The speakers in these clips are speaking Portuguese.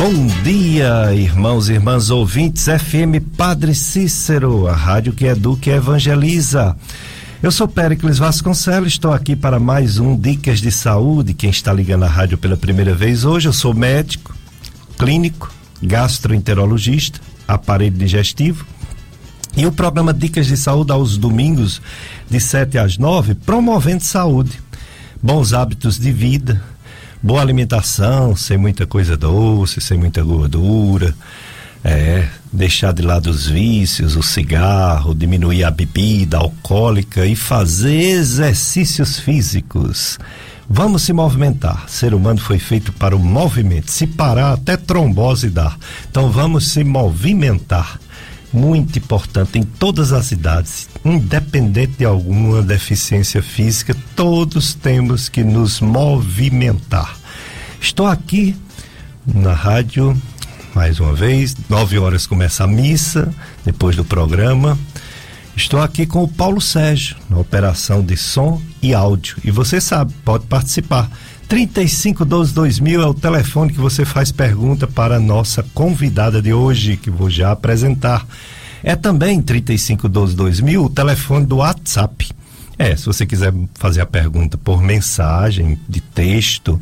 Bom dia, irmãos e irmãs ouvintes FM Padre Cícero, a rádio que educa e evangeliza. Eu sou Péricles Vasconcelos, estou aqui para mais um Dicas de Saúde. Quem está ligando a rádio pela primeira vez hoje, eu sou médico, clínico, gastroenterologista, aparelho digestivo. E o programa Dicas de Saúde aos domingos, de 7 às 9, promovendo saúde, bons hábitos de vida, boa alimentação, sem muita coisa doce, sem muita gordura, é, deixar de lado os vícios, o cigarro, diminuir a bebida alcoólica e fazer exercícios físicos. Vamos se movimentar. Ser humano foi feito para o movimento. Se parar, até trombose dá. Então vamos se movimentar. Muito importante em todas as idades, independente de alguma deficiência física, todos temos que nos movimentar. Estou aqui na rádio mais uma vez, nove horas começa a missa, depois do programa. Estou aqui com o Paulo Sérgio, na operação de som e áudio. E você sabe, pode participar. 3512 2000 é o telefone que você faz pergunta para a nossa convidada de hoje, que vou já apresentar. É também 3512 2000 o telefone do WhatsApp. É, se você quiser fazer a pergunta por mensagem de texto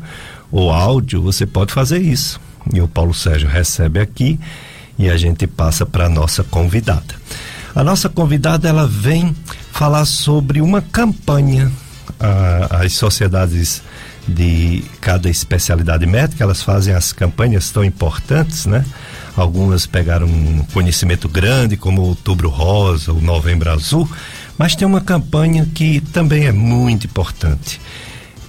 ou áudio, você pode fazer isso. E o Paulo Sérgio recebe aqui e a gente passa para a nossa convidada. A nossa convidada ela vem falar sobre uma campanha. as sociedades de cada especialidade médica, elas fazem as campanhas tão importantes, né? Algumas pegaram um conhecimento grande, como Outubro Rosa, o Novembro Azul, mas tem uma campanha que também é muito importante.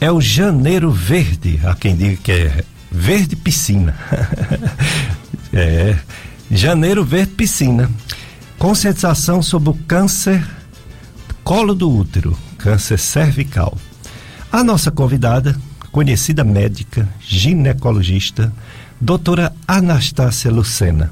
É o Janeiro Verde, há quem diga que é Verde Piscina. é, Janeiro Verde Piscina. Conscientização sobre o câncer colo do útero, câncer cervical. A nossa convidada conhecida médica, ginecologista, doutora Anastácia Lucena.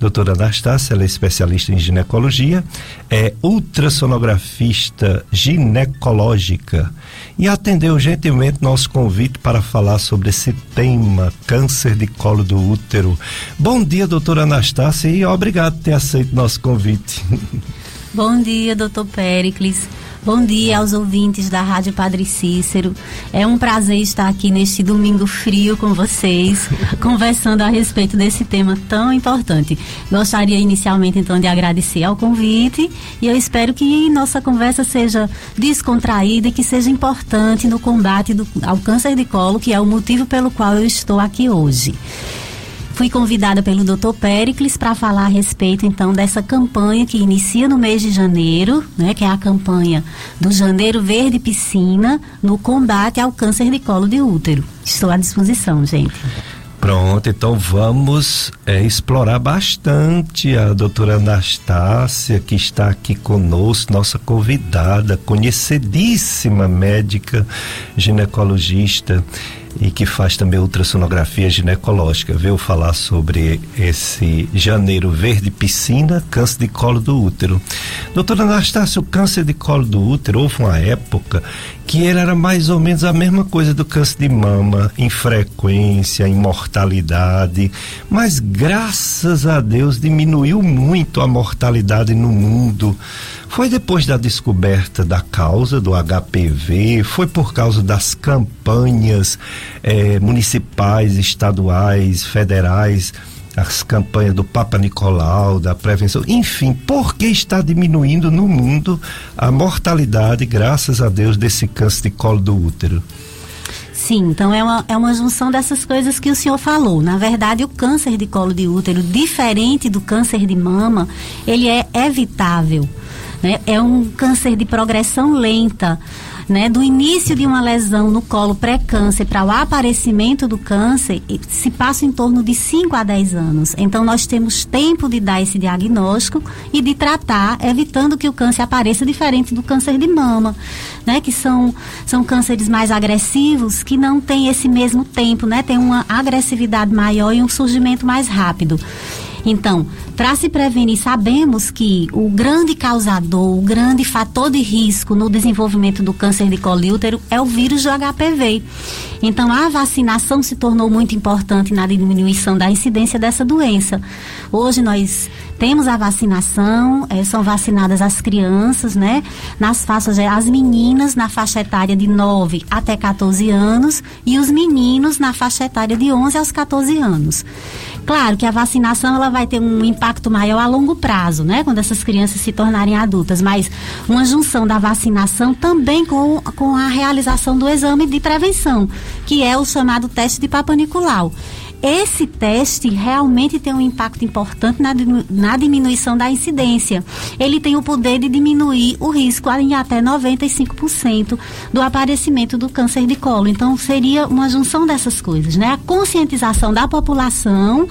Doutora Anastácia, ela é especialista em ginecologia, é ultrassonografista ginecológica e atendeu gentilmente nosso convite para falar sobre esse tema, câncer de colo do útero. Bom dia, doutora Anastácia, e obrigado por ter aceito nosso convite. Bom dia, doutor Pericles. Bom dia aos ouvintes da Rádio Padre Cícero. É um prazer estar aqui neste domingo frio com vocês, conversando a respeito desse tema tão importante. Gostaria inicialmente então de agradecer ao convite e eu espero que nossa conversa seja descontraída e que seja importante no combate do, ao câncer de colo, que é o motivo pelo qual eu estou aqui hoje. Fui convidada pelo Dr. Pericles para falar a respeito então dessa campanha que inicia no mês de janeiro, né, que é a campanha do Janeiro Verde Piscina no combate ao câncer de colo de útero. Estou à disposição, gente. Pronto, então vamos é, explorar bastante a doutora Anastácia, que está aqui conosco, nossa convidada, conhecidíssima médica ginecologista e que faz também ultrassonografia ginecológica. Veio falar sobre esse janeiro verde piscina, câncer de colo do útero. Doutora Anastácia, o câncer de colo do útero, houve uma época que ele era mais ou menos a mesma coisa do câncer de mama, em frequência, em mortalidade, mas graças a Deus diminuiu muito a mortalidade no mundo. Foi depois da descoberta da causa do HPV, foi por causa das campanhas eh, municipais, estaduais, federais, as campanhas do Papa Nicolau, da prevenção, enfim, por que está diminuindo no mundo a mortalidade, graças a Deus, desse câncer de colo do útero? Sim, então é uma, é uma junção dessas coisas que o senhor falou. Na verdade, o câncer de colo de útero, diferente do câncer de mama, ele é evitável. Né? É um câncer de progressão lenta. Né, do início de uma lesão no colo pré-câncer para o aparecimento do câncer, se passa em torno de 5 a 10 anos. Então, nós temos tempo de dar esse diagnóstico e de tratar, evitando que o câncer apareça diferente do câncer de mama, né, que são, são cânceres mais agressivos, que não têm esse mesmo tempo, né, tem uma agressividade maior e um surgimento mais rápido. Então, para se prevenir, sabemos que o grande causador, o grande fator de risco no desenvolvimento do câncer de colo e útero é o vírus do HPV. Então, a vacinação se tornou muito importante na diminuição da incidência dessa doença. Hoje nós temos a vacinação, é, são vacinadas as crianças, né? Nas faixas, as meninas na faixa etária de 9 até 14 anos e os meninos na faixa etária de 11 aos 14 anos. Claro que a vacinação ela vai ter um impacto maior a longo prazo, né? Quando essas crianças se tornarem adultas, mas uma junção da vacinação também com, com a realização do exame de prevenção, que é o chamado teste de Papa esse teste realmente tem um impacto importante na, na diminuição da incidência. Ele tem o poder de diminuir o risco em até 95% do aparecimento do câncer de colo. Então, seria uma junção dessas coisas, né? A conscientização da população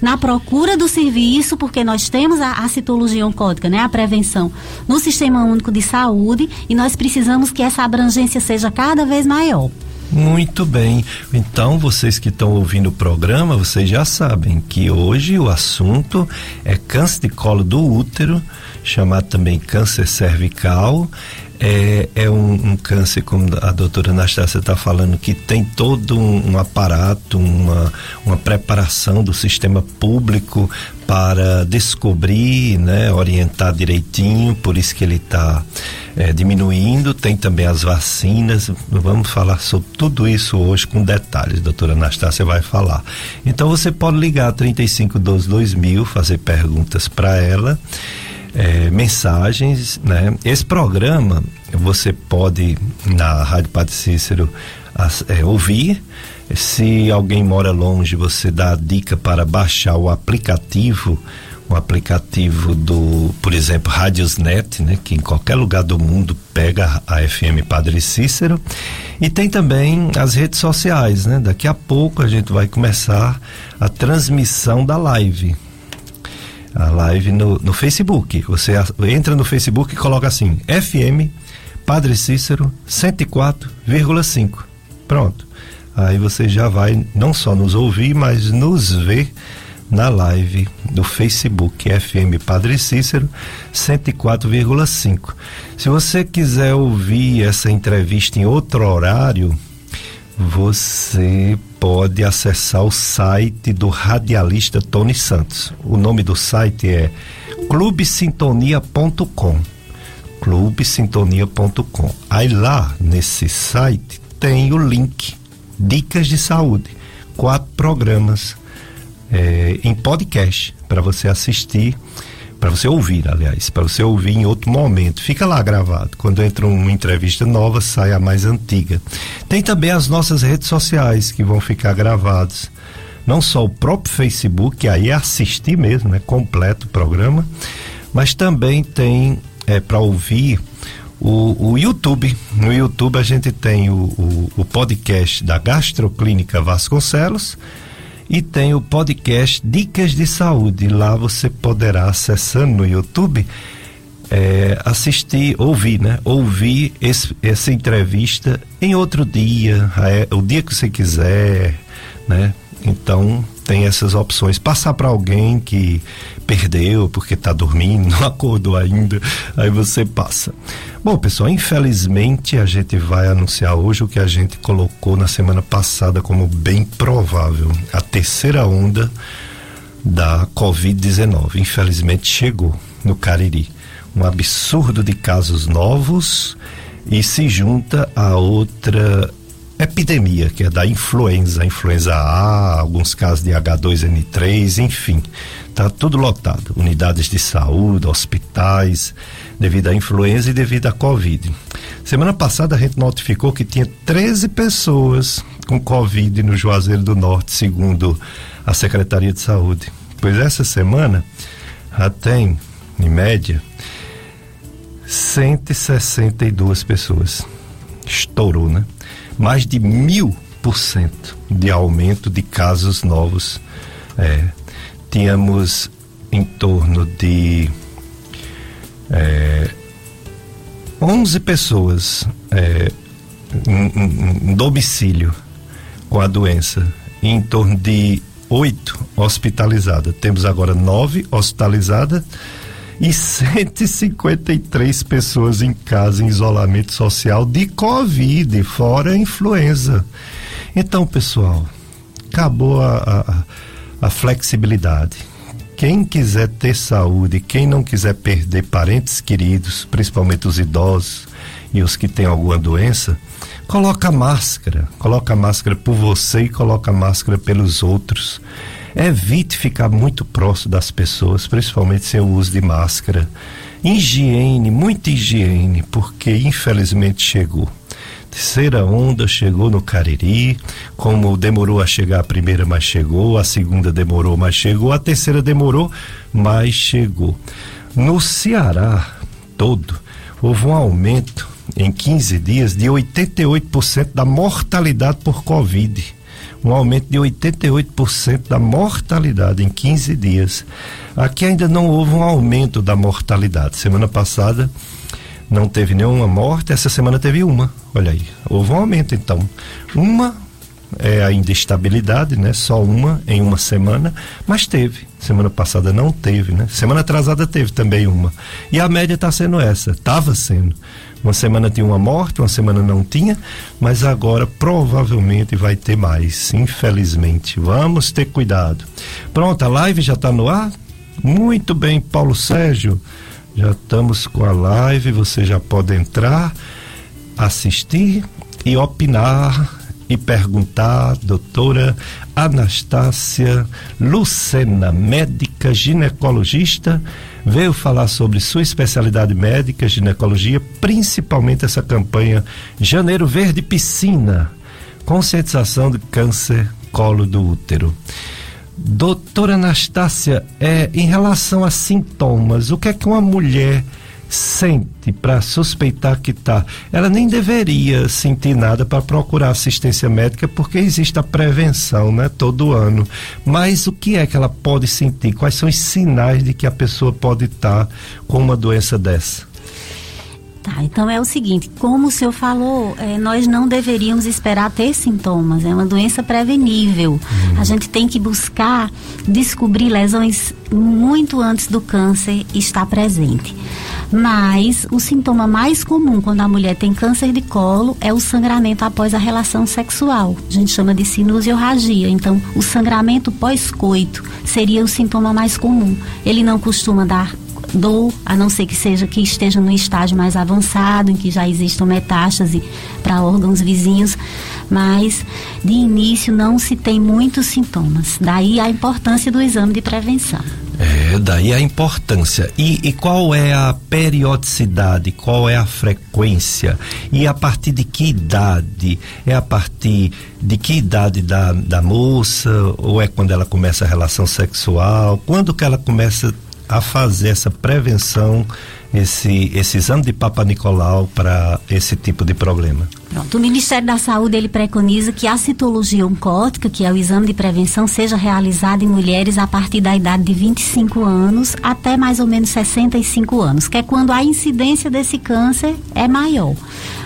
na procura do serviço, porque nós temos a, a citologia oncótica, né, a prevenção no Sistema Único de Saúde e nós precisamos que essa abrangência seja cada vez maior. Muito bem. Então, vocês que estão ouvindo o programa, vocês já sabem que hoje o assunto é câncer de colo do útero, chamado também câncer cervical. É, é um, um, câncer, como a doutora Anastácia está falando, que tem todo um, um, aparato, uma, uma preparação do sistema público para descobrir, né, orientar direitinho, por isso que ele está é, diminuindo. Tem também as vacinas. Vamos falar sobre tudo isso hoje com detalhes. A doutora Anastácia vai falar. Então você pode ligar 3512 2000, fazer perguntas para ela é, mensagens, né? Esse programa você pode na Rádio Padre Cícero é, ouvir. Se alguém mora longe, você dá a dica para baixar o aplicativo, o aplicativo do, por exemplo, Radiosnet, né, que em qualquer lugar do mundo pega a FM Padre Cícero. E tem também as redes sociais, né? Daqui a pouco a gente vai começar a transmissão da live a live no, no Facebook. Você entra no Facebook e coloca assim: FM Padre Cícero 104,5. Pronto. Aí você já vai não só nos ouvir, mas nos ver na live do Facebook FM Padre Cícero 104,5. Se você quiser ouvir essa entrevista em outro horário, você pode acessar o site do radialista Tony Santos. O nome do site é clubesintonia.com. clubesintonia.com. Aí lá nesse site tem o link Dicas de Saúde, quatro programas é, em podcast para você assistir para você ouvir, aliás, para você ouvir em outro momento. Fica lá gravado. Quando entra uma entrevista nova, sai a mais antiga. Tem também as nossas redes sociais que vão ficar gravados. Não só o próprio Facebook, que aí é assistir mesmo, né? Completo o programa, mas também tem é, para ouvir o, o, YouTube. No YouTube a gente tem o, o, o podcast da Gastroclínica Vasconcelos e tem o podcast Dicas de Saúde. Lá você poderá, acessando no YouTube, é, assistir, ouvir, né? Ouvir esse, essa entrevista em outro dia, é, o dia que você quiser, né? Então tem essas opções. Passar para alguém que perdeu porque está dormindo, não acordou ainda, aí você passa. Bom, pessoal, infelizmente a gente vai anunciar hoje o que a gente colocou na semana passada como bem provável, a terceira onda da Covid-19. Infelizmente chegou no Cariri. Um absurdo de casos novos e se junta a outra epidemia, que é da influenza, influenza A, alguns casos de H2N3, enfim, tá tudo lotado. Unidades de saúde, hospitais, devido à influenza e devido à Covid. Semana passada a gente notificou que tinha 13 pessoas com Covid no Juazeiro do Norte, segundo a Secretaria de Saúde. Pois essa semana já tem, em média, 162 pessoas. Estourou, né? mais de mil por cento de aumento de casos novos. É, tínhamos em torno de é, 11 pessoas é, em, em, domicílio com a doença, e em torno de oito hospitalizadas. Temos agora nove hospitalizadas e 153 pessoas em casa em isolamento social de Covid, fora a influenza. Então, pessoal, acabou a, a, a flexibilidade. Quem quiser ter saúde, quem não quiser perder parentes queridos, principalmente os idosos e os que têm alguma doença, coloca máscara, coloca máscara por você e coloca máscara pelos outros. Evite ficar muito próximo das pessoas, principalmente sem o uso de máscara. Higiene, muita higiene, porque infelizmente chegou. Terceira onda chegou no Cariri, como demorou a chegar a primeira, mas chegou, a segunda demorou, mas chegou, a terceira demorou, mas chegou. No Ceará todo, houve um aumento em 15 dias de 88% da mortalidade por Covid um aumento de 88% da mortalidade em 15 dias. Aqui ainda não houve um aumento da mortalidade. Semana passada não teve nenhuma morte, essa semana teve uma. Olha aí, houve um aumento então. Uma é ainda estabilidade, né? Só uma em uma semana, mas teve. Semana passada não teve, né? Semana atrasada teve também uma. E a média está sendo essa, estava sendo. Uma semana tinha uma morte, uma semana não tinha, mas agora provavelmente vai ter mais, infelizmente. Vamos ter cuidado. Pronto, a live já está no ar? Muito bem, Paulo Sérgio. Já estamos com a live, você já pode entrar, assistir e opinar e perguntar, doutora Anastácia Lucena, médica ginecologista, veio falar sobre sua especialidade médica, ginecologia, principalmente essa campanha Janeiro Verde Piscina, conscientização de câncer colo do útero. Doutora Anastácia, é, em relação a sintomas, o que é que uma mulher sente para suspeitar que está, ela nem deveria sentir nada para procurar assistência médica, porque existe a prevenção, né, todo ano. Mas o que é que ela pode sentir? Quais são os sinais de que a pessoa pode estar tá com uma doença dessa? Tá, então é o seguinte, como o senhor falou, é, nós não deveríamos esperar ter sintomas, é uma doença prevenível. Uhum. A gente tem que buscar descobrir lesões muito antes do câncer estar presente. Mas o sintoma mais comum quando a mulher tem câncer de colo é o sangramento após a relação sexual. A gente chama de sinusiorragia. Então, o sangramento pós-coito seria o sintoma mais comum. Ele não costuma dar dor, a não ser que seja que esteja no estágio mais avançado, em que já existam metástase para órgãos vizinhos, mas de início não se tem muitos sintomas. Daí a importância do exame de prevenção. É, daí a importância. E, e, qual é a periodicidade, qual é a frequência? E a partir de que idade? É a partir de que idade da, da moça? Ou é quando ela começa a relação sexual? Quando que ela começa a fazer essa prevenção, esse, esse exame de Papa Nicolau para esse tipo de problema? Pronto, o Ministério da Saúde ele preconiza que a citologia oncótica, que é o exame de prevenção, seja realizado em mulheres a partir da idade de 25 anos até mais ou menos 65 anos, que é quando a incidência desse câncer é maior.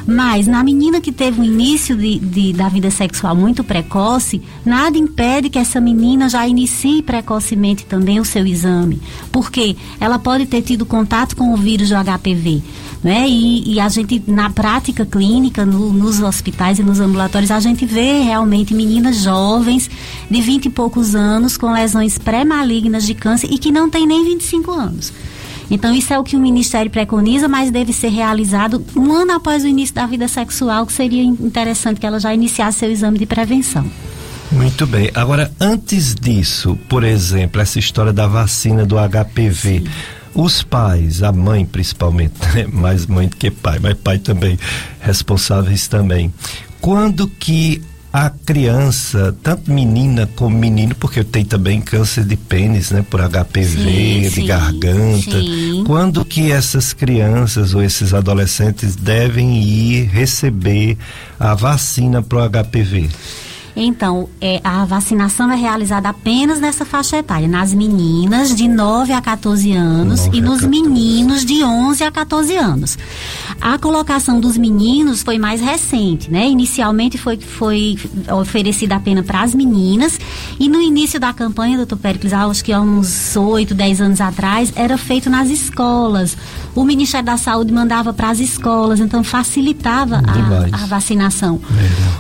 Mas na menina que teve um início de, de, da vida sexual muito precoce, nada impede que essa menina já inicie precocemente também o seu exame. Porque ela pode ter tido contato com o vírus do HPV. Né? E, e a gente, na prática clínica, no, nos hospitais e nos ambulatórios, a gente vê realmente meninas jovens de 20 e poucos anos com lesões pré-malignas de câncer e que não tem nem 25 anos. Então, isso é o que o Ministério preconiza, mas deve ser realizado um ano após o início da vida sexual, que seria interessante que ela já iniciasse seu exame de prevenção. Muito bem. Agora, antes disso, por exemplo, essa história da vacina do HPV. Sim. Os pais, a mãe principalmente, né? mais mãe do que pai, mas pai também, responsáveis também. Quando que a criança, tanto menina como menino, porque tem também câncer de pênis, né, por HPV, sim, de sim, garganta. Sim. Quando que essas crianças ou esses adolescentes devem ir receber a vacina para o HPV? Então, é, a vacinação é realizada apenas nessa faixa etária, nas meninas de 9 a 14 anos e nos 14. meninos de 11 a 14 anos. A colocação dos meninos foi mais recente, né? Inicialmente foi, foi oferecida apenas para as meninas E no início da campanha, doutor Péricles, acho que há uns 8, 10 anos atrás, era feito nas escolas. O Ministério da Saúde mandava para as escolas, então facilitava a, a, vacinação.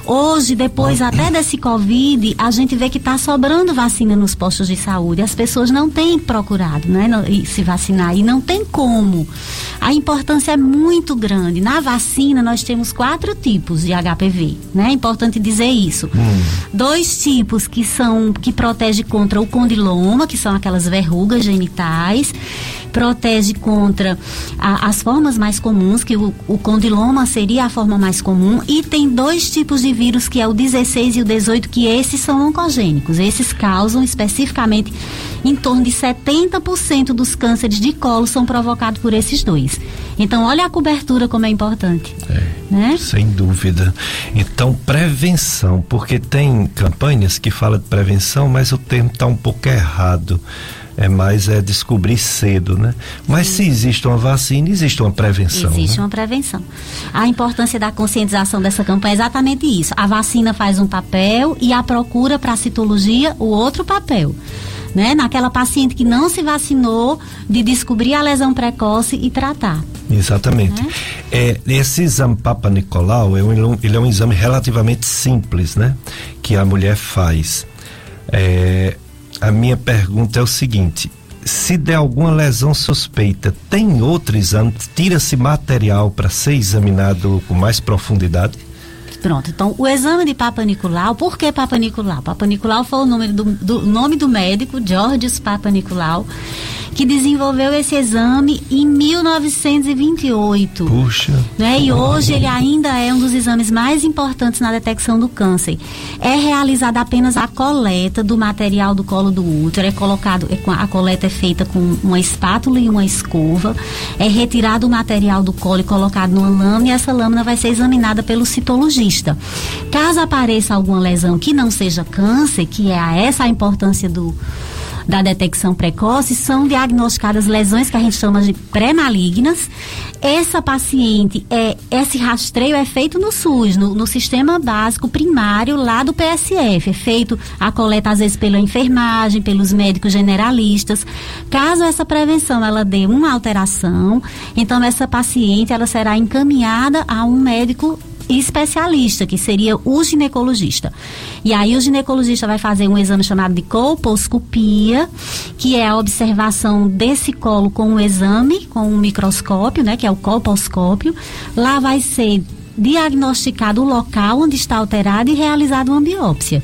Hoje, depois até desse Covid, a gente vê que está sobrando vacina nos postos de saúde. As pessoas não têm procurado né, se vacinar e não tem como. A importância é muito grande. Na vacina, nós temos quatro tipos de HPV. Né? É importante dizer isso. Hum. Dois tipos que são que protegem contra o condiloma, que são aquelas verrugas genitais, protege contra a, as formas mais comuns, que o, o, condiloma seria a forma mais comum, e tem dois tipos de vírus, que é o 16 e o 18, que esses são oncogênicos. Esses causam especificamente em torno de 70% dos cânceres de colo são provocados por esses dois. Então, olha a cobertura como é importante. É, né? Sem dúvida. Então, prevenção, porque tem campanhas que falam de prevenção, mas o termo está um pouco errado é mais é descobrir cedo, né? Mas Sim. se existe uma vacina, existe uma prevenção. Existe né? uma prevenção. A importância da conscientização dessa campanha é exatamente isso. A vacina faz um papel e a procura para a citologia o outro papel. Né? Naquela paciente que não se vacinou, de descobrir a lesão precoce e tratar. Exatamente. Né? É, esse exame Papa Nicolau é um, ele é um exame relativamente simples, né? Que a mulher faz. É, a minha pergunta é o seguinte: se der alguma lesão suspeita, tem outro exame? Tira-se material para ser examinado com mais profundidade? Pronto, então o exame de Papa Nicolau, por que Papa Nicolau? Papa Nicolau foi o nome do, do, nome do médico, Georges Papa Nicolau, que desenvolveu esse exame em 1928. Puxa. Né? E hoje ele ainda é um dos exames mais importantes na detecção do câncer. É realizada apenas a coleta do material do colo do útero, é colocado, é a coleta é feita com uma espátula e uma escova, é retirado o material do colo e colocado numa lâmina e essa lâmina vai ser examinada pelo citologista. Caso apareça alguma lesão que não seja câncer, que é essa a importância do da detecção precoce, são diagnosticadas lesões que a gente chama de pré-malignas. Essa paciente, é, esse rastreio é feito no SUS, no, no, sistema básico primário lá do PSF. É feito a coleta às vezes pela enfermagem, pelos médicos generalistas. Caso essa prevenção ela dê uma alteração, então essa paciente ela será encaminhada a um médico especialista, que seria o ginecologista. E aí o ginecologista vai fazer um exame chamado de colposcopia, que é a observação desse colo com o exame, com um microscópio, né, que é o colposcópio. Lá vai ser diagnosticado o local onde está alterado e realizado uma biópsia.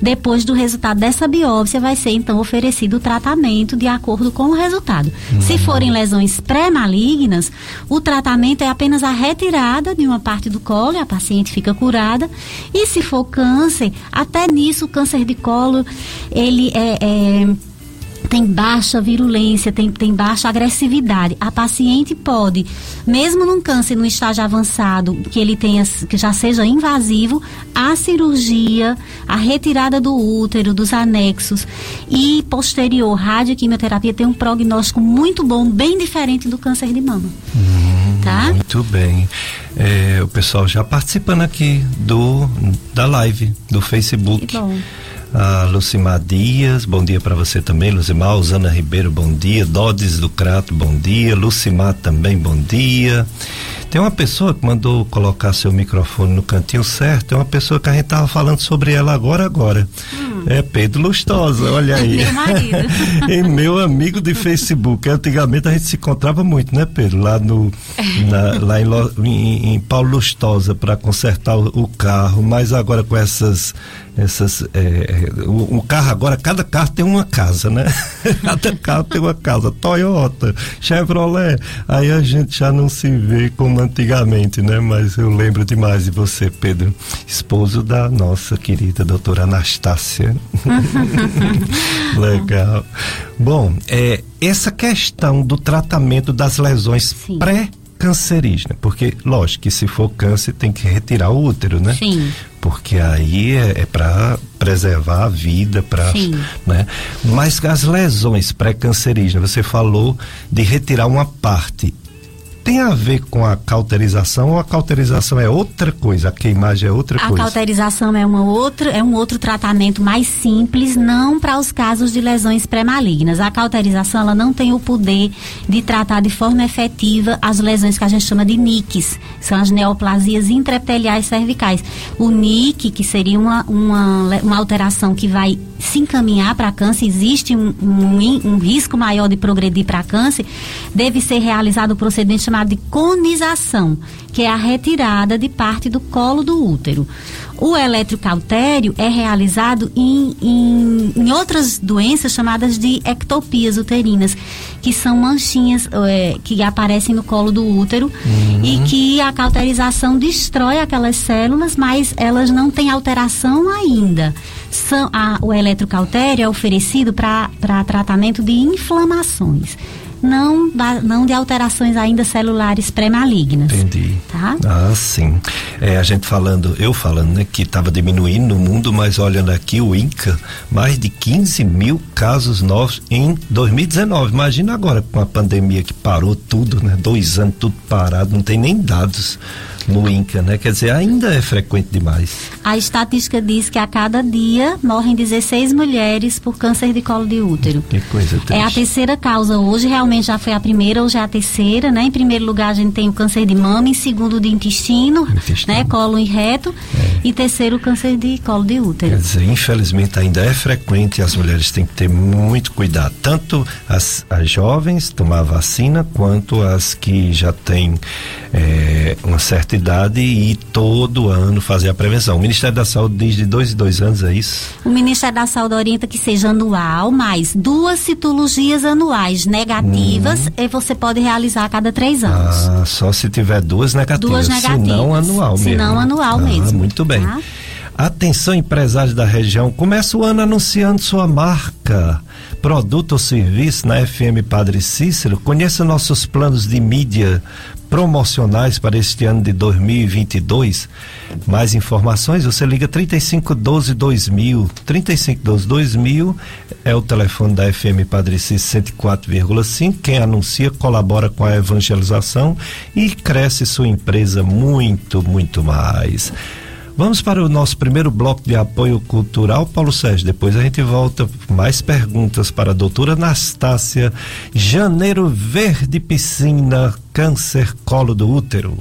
Depois do resultado dessa biópsia, vai ser então oferecido o tratamento de acordo com o resultado. Uhum. Se forem lesões pré-malignas, o tratamento é apenas a retirada de uma parte do colo e a paciente fica curada. E se for câncer, até nisso o câncer de colo, ele é, é tem baixa virulência, tem, tem baixa agressividade. A paciente pode, mesmo num câncer no estágio avançado, que ele tenha, que já seja invasivo, a cirurgia, a retirada do útero, dos anexos e posterior radioquimioterapia tem um prognóstico muito bom, bem diferente do câncer de mama. Hum, tá? Muito bem. É, o pessoal já participando aqui do da live do Facebook. Que bom a Lucimar Dias, bom dia para você também, Lucimar, Osana Ribeiro, bom dia, Dodes do Crato, bom dia, Lucimar também, bom dia. Tem uma pessoa que mandou colocar seu microfone no cantinho certo, é uma pessoa que a gente tava falando sobre ela agora, agora. Hum. É Pedro Lustosa, olha aí. Meu marido. e meu amigo de Facebook. Antigamente a gente se encontrava muito, né, Pedro? Lá no, na, lá em, em, em Paulo Lustosa para consertar o, o carro, mas agora com essas essas é, o, o, carro agora cada carro tem uma casa né? Cada carro tem uma casa. Toyota Chevrolet. Aí a gente já não se vê como antigamente né? Mas eu lembro demais de você Pedro esposo da nossa querida doutora Anastácia. Legal. Bom é essa questão do tratamento das lesões Sim. pré cancerígena, porque lógico que se for câncer tem que retirar o útero, né? Sim porque aí é, é para preservar a vida, para, né? Mas as lesões pré-cancerígenas, você falou de retirar uma parte tem a ver com a cauterização ou a cauterização é outra coisa, a queimagem é outra a coisa? A cauterização é uma outra, é um outro tratamento mais simples, não para os casos de lesões pré-malignas. A cauterização ela não tem o poder de tratar de forma efetiva as lesões que a gente chama de NICs, são as neoplasias intraepiteliais cervicais. O NIC, que seria uma, uma, uma alteração que vai se encaminhar para câncer, existe um, um, um risco maior de progredir para câncer, deve ser realizado o procedimento chamado de conização, que é a retirada de parte do colo do útero. O eletrocautério é realizado em, em, em, outras doenças chamadas de ectopias uterinas, que são manchinhas é, que aparecem no colo do útero uhum. e que a cauterização destrói aquelas células, mas elas não têm alteração ainda. São, a, o eletrocautério é oferecido para tratamento de inflamações não, não de alterações ainda celulares pré-malignas. Entendi. Tá? Ah, sim. É, a gente falando, eu falando, né, que estava diminuindo no mundo, mas olhando aqui o INCA, mais de 15 mil casos novos em 2019. Imagina agora com a pandemia que parou tudo, né? Dois anos tudo parado, não tem nem dados no INCA, né? Quer dizer, ainda é frequente demais. A estatística diz que a cada dia morrem 16 mulheres por câncer de colo de útero. Que coisa triste. É a terceira causa hoje, realmente já foi a primeira, hoje é a terceira, né? Em primeiro lugar a gente tem o câncer de mama, em segundo de intestino, intestino. né? Colo e reto, é. e terceiro o câncer de colo de útero. Quer dizer, infelizmente ainda é frequente e as mulheres têm que ter muito cuidado, tanto as, as jovens tomar vacina, quanto as que já têm é, uma certa idade e todo ano fazer a prevenção. O Ministério da Saúde diz de dois em dois anos, é isso? O Ministério da Saúde orienta que seja anual, mais duas citologias anuais negativas e você pode realizar a cada três anos. Ah, só se tiver duas negativas. Duas negativas. Se não anual mesmo. Se não anual ah, mesmo. Muito bem. Tá? Atenção, empresários da região, começa o ano anunciando sua marca, produto ou serviço na FM Padre Cícero. Conheça nossos planos de mídia promocionais para este ano de 2022. Mais informações, você liga 3512 2000. 3512 2000 é o telefone da FM Padre Cícero 104,5. Quem anuncia colabora com a evangelização e cresce sua empresa muito, muito mais. Vamos para o nosso primeiro bloco de apoio cultural, Paulo Sérgio. Depois a gente volta mais perguntas para a doutora Anastácia. Janeiro Verde Piscina, câncer colo do útero.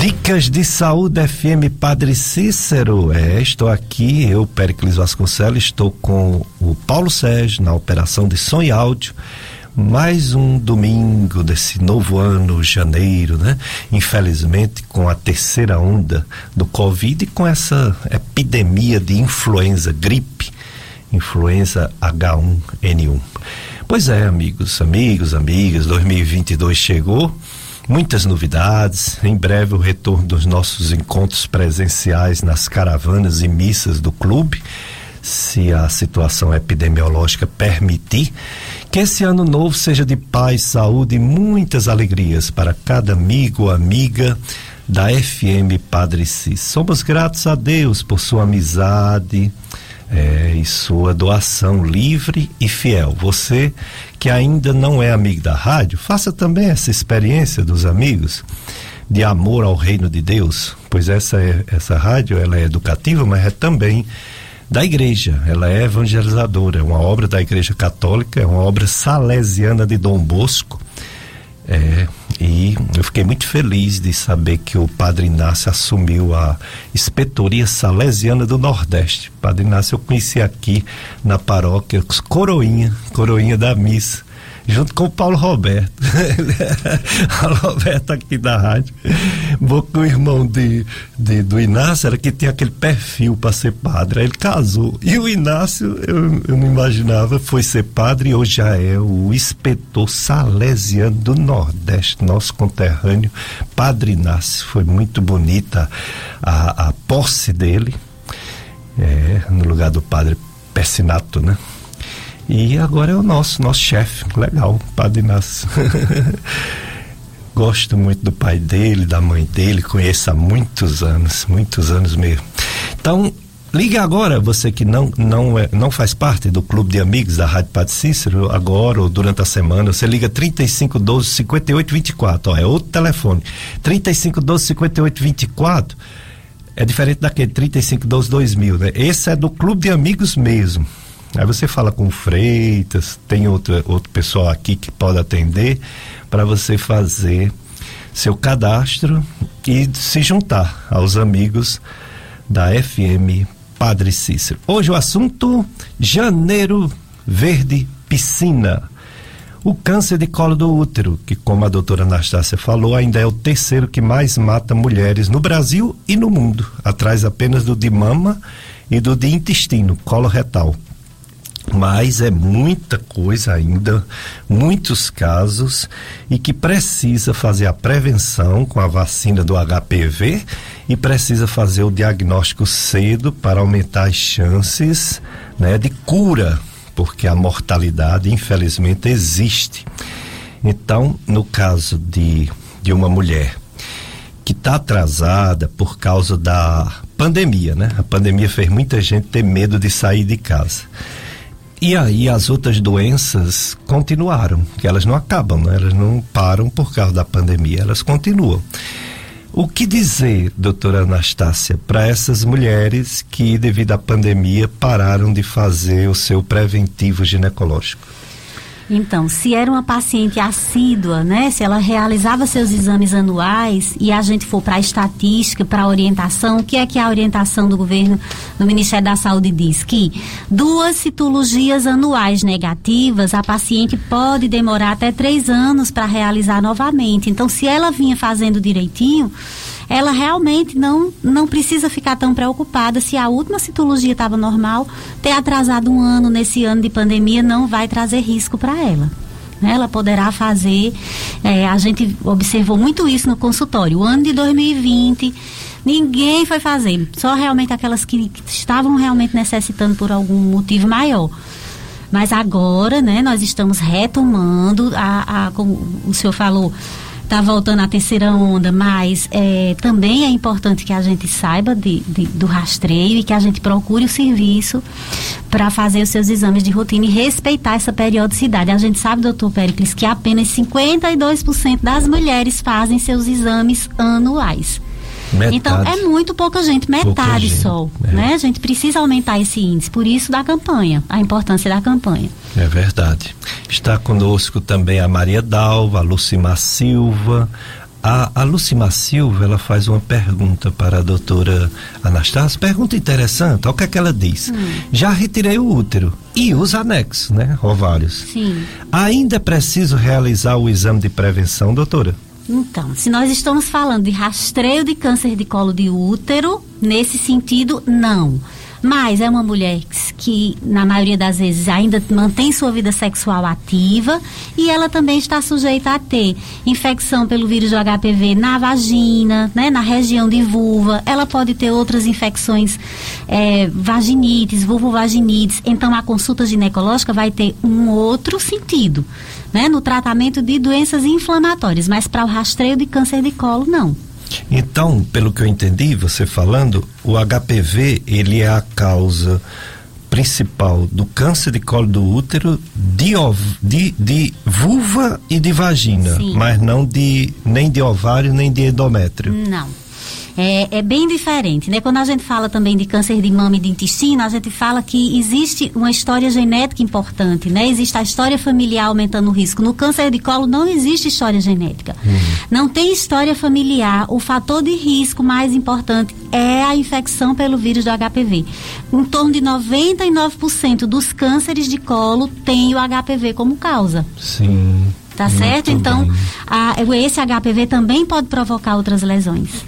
Dicas de Saúde FM Padre Cícero. É, estou aqui, eu, Pericles Vasconcelos, estou com o Paulo Sérgio na operação de som e áudio mais um domingo desse novo ano, janeiro, né? Infelizmente, com a terceira onda do Covid e com essa epidemia de influenza, gripe, influenza H1N1. Pois é, amigos, amigos, amigas, 2022 chegou. Muitas novidades, em breve o retorno dos nossos encontros presenciais nas caravanas e missas do clube se a situação epidemiológica permitir, que esse ano novo seja de paz, saúde e muitas alegrias para cada amigo ou amiga da FM Padre Cis. Somos gratos a Deus por sua amizade é, e sua doação livre e fiel. Você que ainda não é amigo da rádio, faça também essa experiência dos amigos de amor ao reino de Deus, pois essa é, essa rádio ela é educativa, mas é também da igreja. Ela é evangelizadora, é uma obra da Igreja Católica, é uma obra salesiana de Dom Bosco. É, e eu fiquei muito feliz de saber que o Padre Inácio assumiu a inspetoria salesiana do Nordeste. Padre Inácio eu conheci aqui na paróquia Coroinha, Coroinha da Missa junto com o Paulo Roberto. o Roberto aqui da rádio. com o irmão de, de, do Inácio era que tinha aquele perfil para ser padre. Aí ele casou. E o Inácio, eu, eu não imaginava, foi ser padre e hoje já é o inspetor salesiano do Nordeste, nosso conterrâneo, Padre Inácio. Foi muito bonita a, a posse dele. É, no lugar do padre Persinato, né? E agora é o nosso, nosso chefe. Legal, Padre Inácio. Gosto muito do pai dele, da mãe dele, conheço há muitos anos, muitos anos mesmo. Então, Ligue agora, você que não, não, é, não faz parte do clube de amigos da Rádio Padre Cícero, agora ou durante a semana, você liga 3512 5824, ó, é outro telefone. 3512 5824 é diferente daquele 3512 2000, né? Esse é do clube de amigos mesmo. Aí você fala com Freitas, tem outro, outro pessoal aqui que pode atender para você fazer seu cadastro e se juntar aos amigos da FM Padre Cícero. Hoje o assunto Janeiro Verde Piscina. O câncer de colo do útero, que como a doutora Anastácia falou, ainda é o terceiro que mais mata mulheres no Brasil e no mundo, atrás apenas do de mama e do de intestino, colo retal. Mas é muita coisa ainda, muitos casos, e que precisa fazer a prevenção com a vacina do HPV e precisa fazer o diagnóstico cedo para aumentar as chances né, de cura, porque a mortalidade, infelizmente, existe. Então, no caso de, de uma mulher que está atrasada por causa da pandemia, né? A pandemia fez muita gente ter medo de sair de casa. E aí as outras doenças continuaram, que elas não acabam, né? elas não param por causa da pandemia, elas continuam. O que dizer, doutora Anastácia, para essas mulheres que, devido à pandemia, pararam de fazer o seu preventivo ginecológico? Então, se era uma paciente assídua, né, se ela realizava seus exames anuais e a gente for para a estatística, para a orientação, o que é que a orientação do governo, do Ministério da Saúde diz? Que duas citologias anuais negativas, a paciente pode demorar até três anos para realizar novamente. Então, se ela vinha fazendo direitinho, ela realmente não, não precisa ficar tão preocupada se a última citologia estava normal, ter atrasado um ano nesse ano de pandemia não vai trazer risco para ela. Né? Ela poderá fazer, é, a gente observou muito isso no consultório. O ano de 2020, ninguém foi fazer, só realmente aquelas que, estavam realmente necessitando por algum motivo maior. Mas agora, né, nós estamos retomando, a, a, como o senhor falou, está voltando a terceira onda, mas é, também é importante que a gente saiba de, de, do rastreio e que a gente procure o serviço para fazer os seus exames de rotina e respeitar essa periodicidade. A gente sabe, doutor Pericles, que apenas 52% das mulheres fazem seus exames anuais. Metade. Então é muito pouca gente, metade gente, só. É. Né? A gente precisa aumentar esse índice, por isso da campanha, a importância da campanha. É verdade. Está conosco também a Maria Dalva, a Lucimar Silva. A, a Lucimar Silva, ela faz uma pergunta para a doutora Anastácia, pergunta interessante, olha o que é que ela diz. Hum. Já retirei o útero e os anexos, né, ovários. Sim. Ainda é preciso realizar o exame de prevenção, doutora? Então, se nós estamos falando de rastreio de câncer de colo de útero, nesse sentido, não. Mas é uma mulher que, na maioria das vezes, ainda mantém sua vida sexual ativa e ela também está sujeita a ter infecção pelo vírus do HPV na vagina, né, na região de vulva. Ela pode ter outras infecções, é, vaginites, vulvovaginites. Então, a consulta ginecológica vai ter um outro sentido, né, no tratamento de doenças inflamatórias. Mas para o rastreio de câncer de colo, não. Então, pelo que eu entendi, você falando, o HPV ele é a causa principal do câncer de colo do útero de, ov, de, de vulva e de vagina, Sim. mas não de nem de ovário nem de endométrio. Não é, é bem diferente, né? Quando a gente fala também de câncer de mama e de intestino, a gente fala que existe uma história genética importante, né? Existe a história familiar aumentando o risco. No câncer de colo não existe história genética. Uhum. Não tem história familiar. O fator de risco mais importante é a infecção pelo vírus do HPV. Em torno de 99% dos cânceres de colo tem o HPV como causa. Sim. Tá certo? Então, a, esse HPV também pode provocar outras lesões.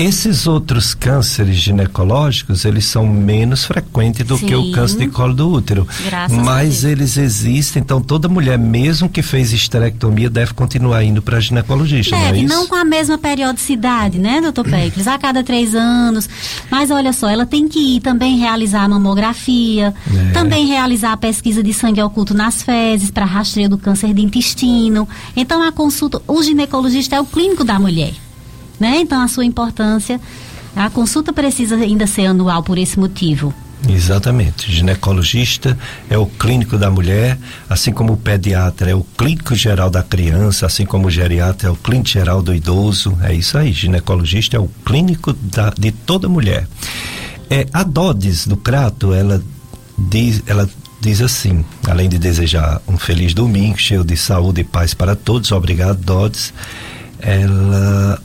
Esses outros cânceres ginecológicos, eles são menos frequentes do Sim. que o câncer de colo do útero. Graças Mas eles existem, então toda mulher, mesmo que fez esterectomia, deve continuar indo para ginecologista, deve, não é isso? não com a mesma periodicidade, né, doutor Péricles? A cada três anos. Mas olha só, ela tem que ir também realizar a mamografia, é. também realizar a pesquisa de sangue oculto nas fezes para rastreio do câncer de intestino. Então a consulta, o ginecologista é o clínico da mulher né? Então a sua importância A consulta precisa ainda ser anual por esse motivo. Exatamente. Ginecologista é o clínico da mulher, assim como o pediatra é o clínico geral da criança, assim como o geriatra é o clínico geral do idoso. É isso aí. Ginecologista é o clínico da, de toda mulher. É, a Dodis do Crato, ela diz, ela diz assim, além de desejar um feliz domingo, cheio de saúde e paz para todos, obrigado, Dodis. Ela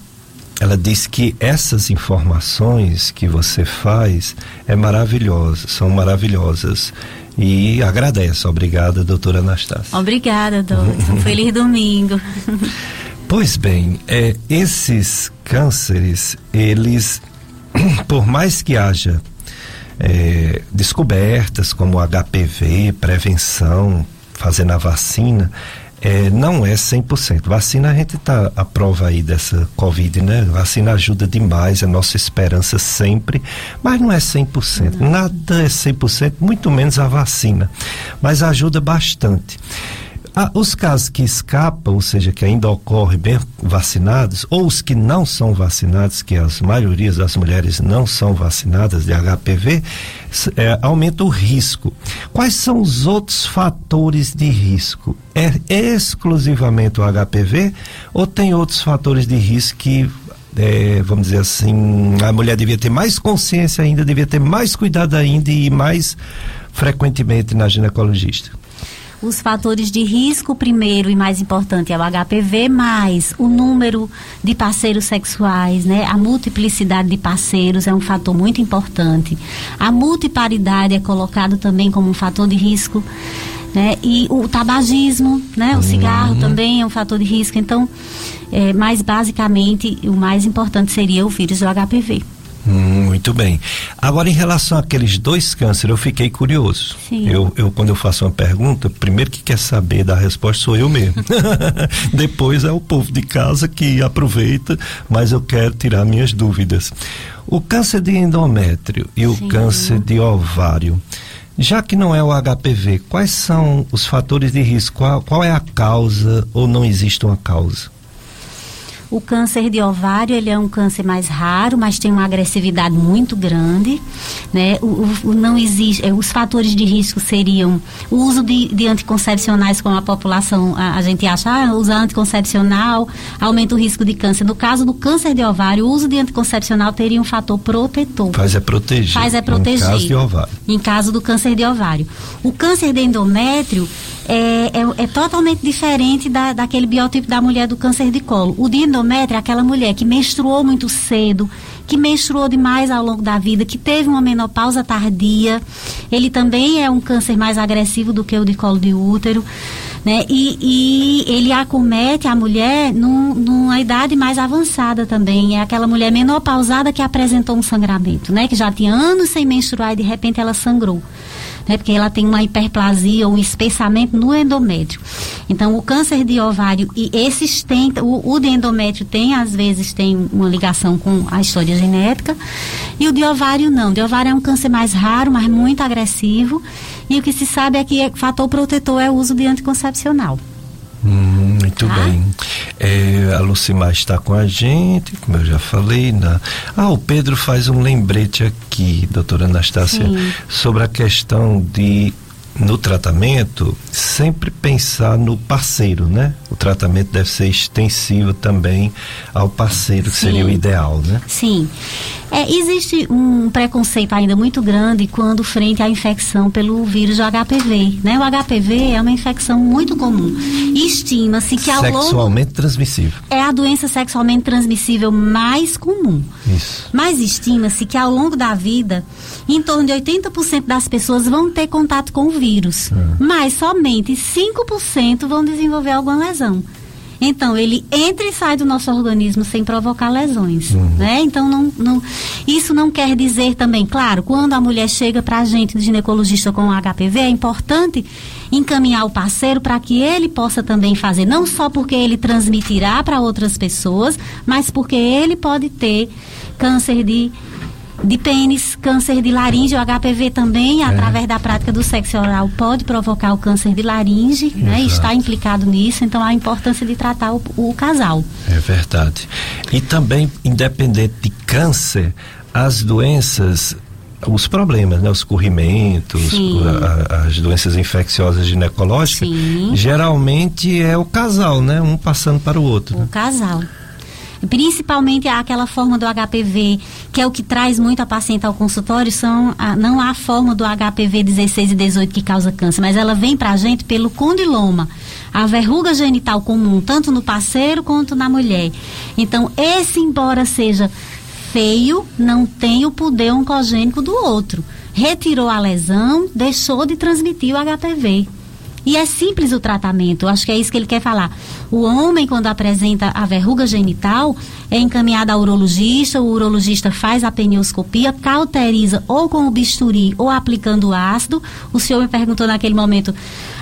ela diz que essas informações que você faz é maravilhosa, são maravilhosas. E agradece. Obrigada, doutora Anastácia. Obrigada, doutor. Um feliz domingo. Pois bem, é, esses cânceres, eles, por mais que haja é, descobertas como HPV, prevenção, fazendo a vacina, é, não é 100%. Vacina, a gente está à prova aí dessa Covid, né? Vacina ajuda demais, é nossa esperança sempre, mas não é 100%. Não. Nada é 100%, muito menos a vacina. Mas ajuda bastante. Ah, os casos que escapam, ou seja, que ainda ocorrem bem vacinados, ou os que não são vacinados, que as maiorias das mulheres não são vacinadas de HPV, é, aumenta o risco. Quais são os outros fatores de risco? É exclusivamente o HPV ou tem outros fatores de risco que é, vamos dizer assim, a mulher devia ter mais consciência ainda, devia ter mais cuidado ainda e mais frequentemente na ginecologista? Os fatores de risco, primeiro e mais importante é o HPV, mais o número de parceiros sexuais, né? A multiplicidade de parceiros é um fator muito importante. A multiparidade é colocado também como um fator de risco. Né? E o tabagismo, né? O uhum. cigarro também é um fator de risco. Então, é, mais basicamente, o mais importante seria o vírus do HPV. Muito bem. Agora, em relação àqueles dois cânceres, eu fiquei curioso. Sim. Eu, eu, quando eu faço uma pergunta, primeiro que quer saber da resposta sou eu mesmo. Depois é o povo de casa que aproveita, mas eu quero tirar minhas dúvidas. O câncer de endométrio e o Sim. câncer de ovário. Já que não é o HPV, quais são os fatores de risco? Qual, qual é a causa ou não existe uma causa? O câncer de ovário, ele é um câncer mais raro, mas tem uma agressividade muito grande, né? O, o não existe, é, os fatores de risco seriam o uso de, de anticoncepcionais como a população, a, a gente acha, ah, usar anticoncepcional aumenta o risco de câncer. No caso do câncer de ovário, o uso de anticoncepcional teria um fator protetor. Faz é proteger. Faz é proteger. Em caso de ovário. Em caso do câncer de ovário. O câncer de endométrio, é, é, é, totalmente diferente da, daquele biotipo da mulher do câncer de colo. O de endométrio é aquela mulher que menstruou muito cedo, que menstruou demais ao longo da vida, que teve uma menopausa tardia. Ele também é um câncer mais agressivo do que o de colo de útero. Né? E, e ele acomete a mulher num, numa idade mais avançada também. É aquela mulher menopausada que apresentou um sangramento, né? Que já tinha anos sem menstruar e de repente ela sangrou né? Porque ela tem uma hiperplasia ou um espessamento no endométrio. Então, o câncer de ovário e esses tem, o, o de endométrio tem, às vezes, tem uma ligação com a história genética. E o de ovário não. O de ovário é um câncer mais raro, mas muito agressivo. E o que se sabe é que o fator protetor é o uso de anticoncepcional. Hum, muito tá? bem. É, a Lucimar está com a gente, como eu já falei. Na... Ah, o Pedro faz um lembrete aqui, doutora Anastácia, Sim. sobre a questão de no tratamento, sempre pensar no parceiro, né? O tratamento deve ser extensivo também ao parceiro, que Sim. seria o ideal, né? Sim. É, existe um preconceito ainda muito grande quando frente à infecção pelo vírus do HPV, né? O HPV é uma infecção muito comum. Estima-se que ao Sexualmente longo... transmissível. É a doença sexualmente transmissível mais comum. Isso. Mas estima-se que ao longo da vida, em torno de 80% das pessoas vão ter contato com o vírus. É. Mas somente 5% vão desenvolver alguma lesão. Então, ele entra e sai do nosso organismo sem provocar lesões, uhum. né? Então, não, não, isso não quer dizer também, claro, quando a mulher chega para a gente, ginecologista com HPV, é importante encaminhar o parceiro para que ele possa também fazer, não só porque ele transmitirá para outras pessoas, mas porque ele pode ter câncer de de pênis, câncer de laringe, o HPV também, é. através da prática do sexo oral, pode provocar o câncer de laringe, né? Está implicado nisso, então há a importância de tratar o, o casal. É verdade. E também, independente de câncer, as doenças os problemas, né? Os corrimentos, a, as doenças infecciosas ginecológicas, Sim. geralmente é o casal, né? Um passando para o outro. O né? casal. Principalmente aquela forma do HPV, que é o que traz muito a paciente ao consultório, são a, não a forma do HPV 16 e 18 que causa câncer, mas ela vem para a gente pelo condiloma, a verruga genital comum, tanto no parceiro quanto na mulher. Então, esse, embora seja feio não tem o poder oncogênico do outro. Retirou a lesão, deixou de transmitir o HPV. E é simples o tratamento, acho que é isso que ele quer falar. O homem, quando apresenta a verruga genital, é encaminhado ao urologista, o urologista faz a penioscopia, cauteriza ou com o bisturi ou aplicando ácido. O senhor me perguntou naquele momento,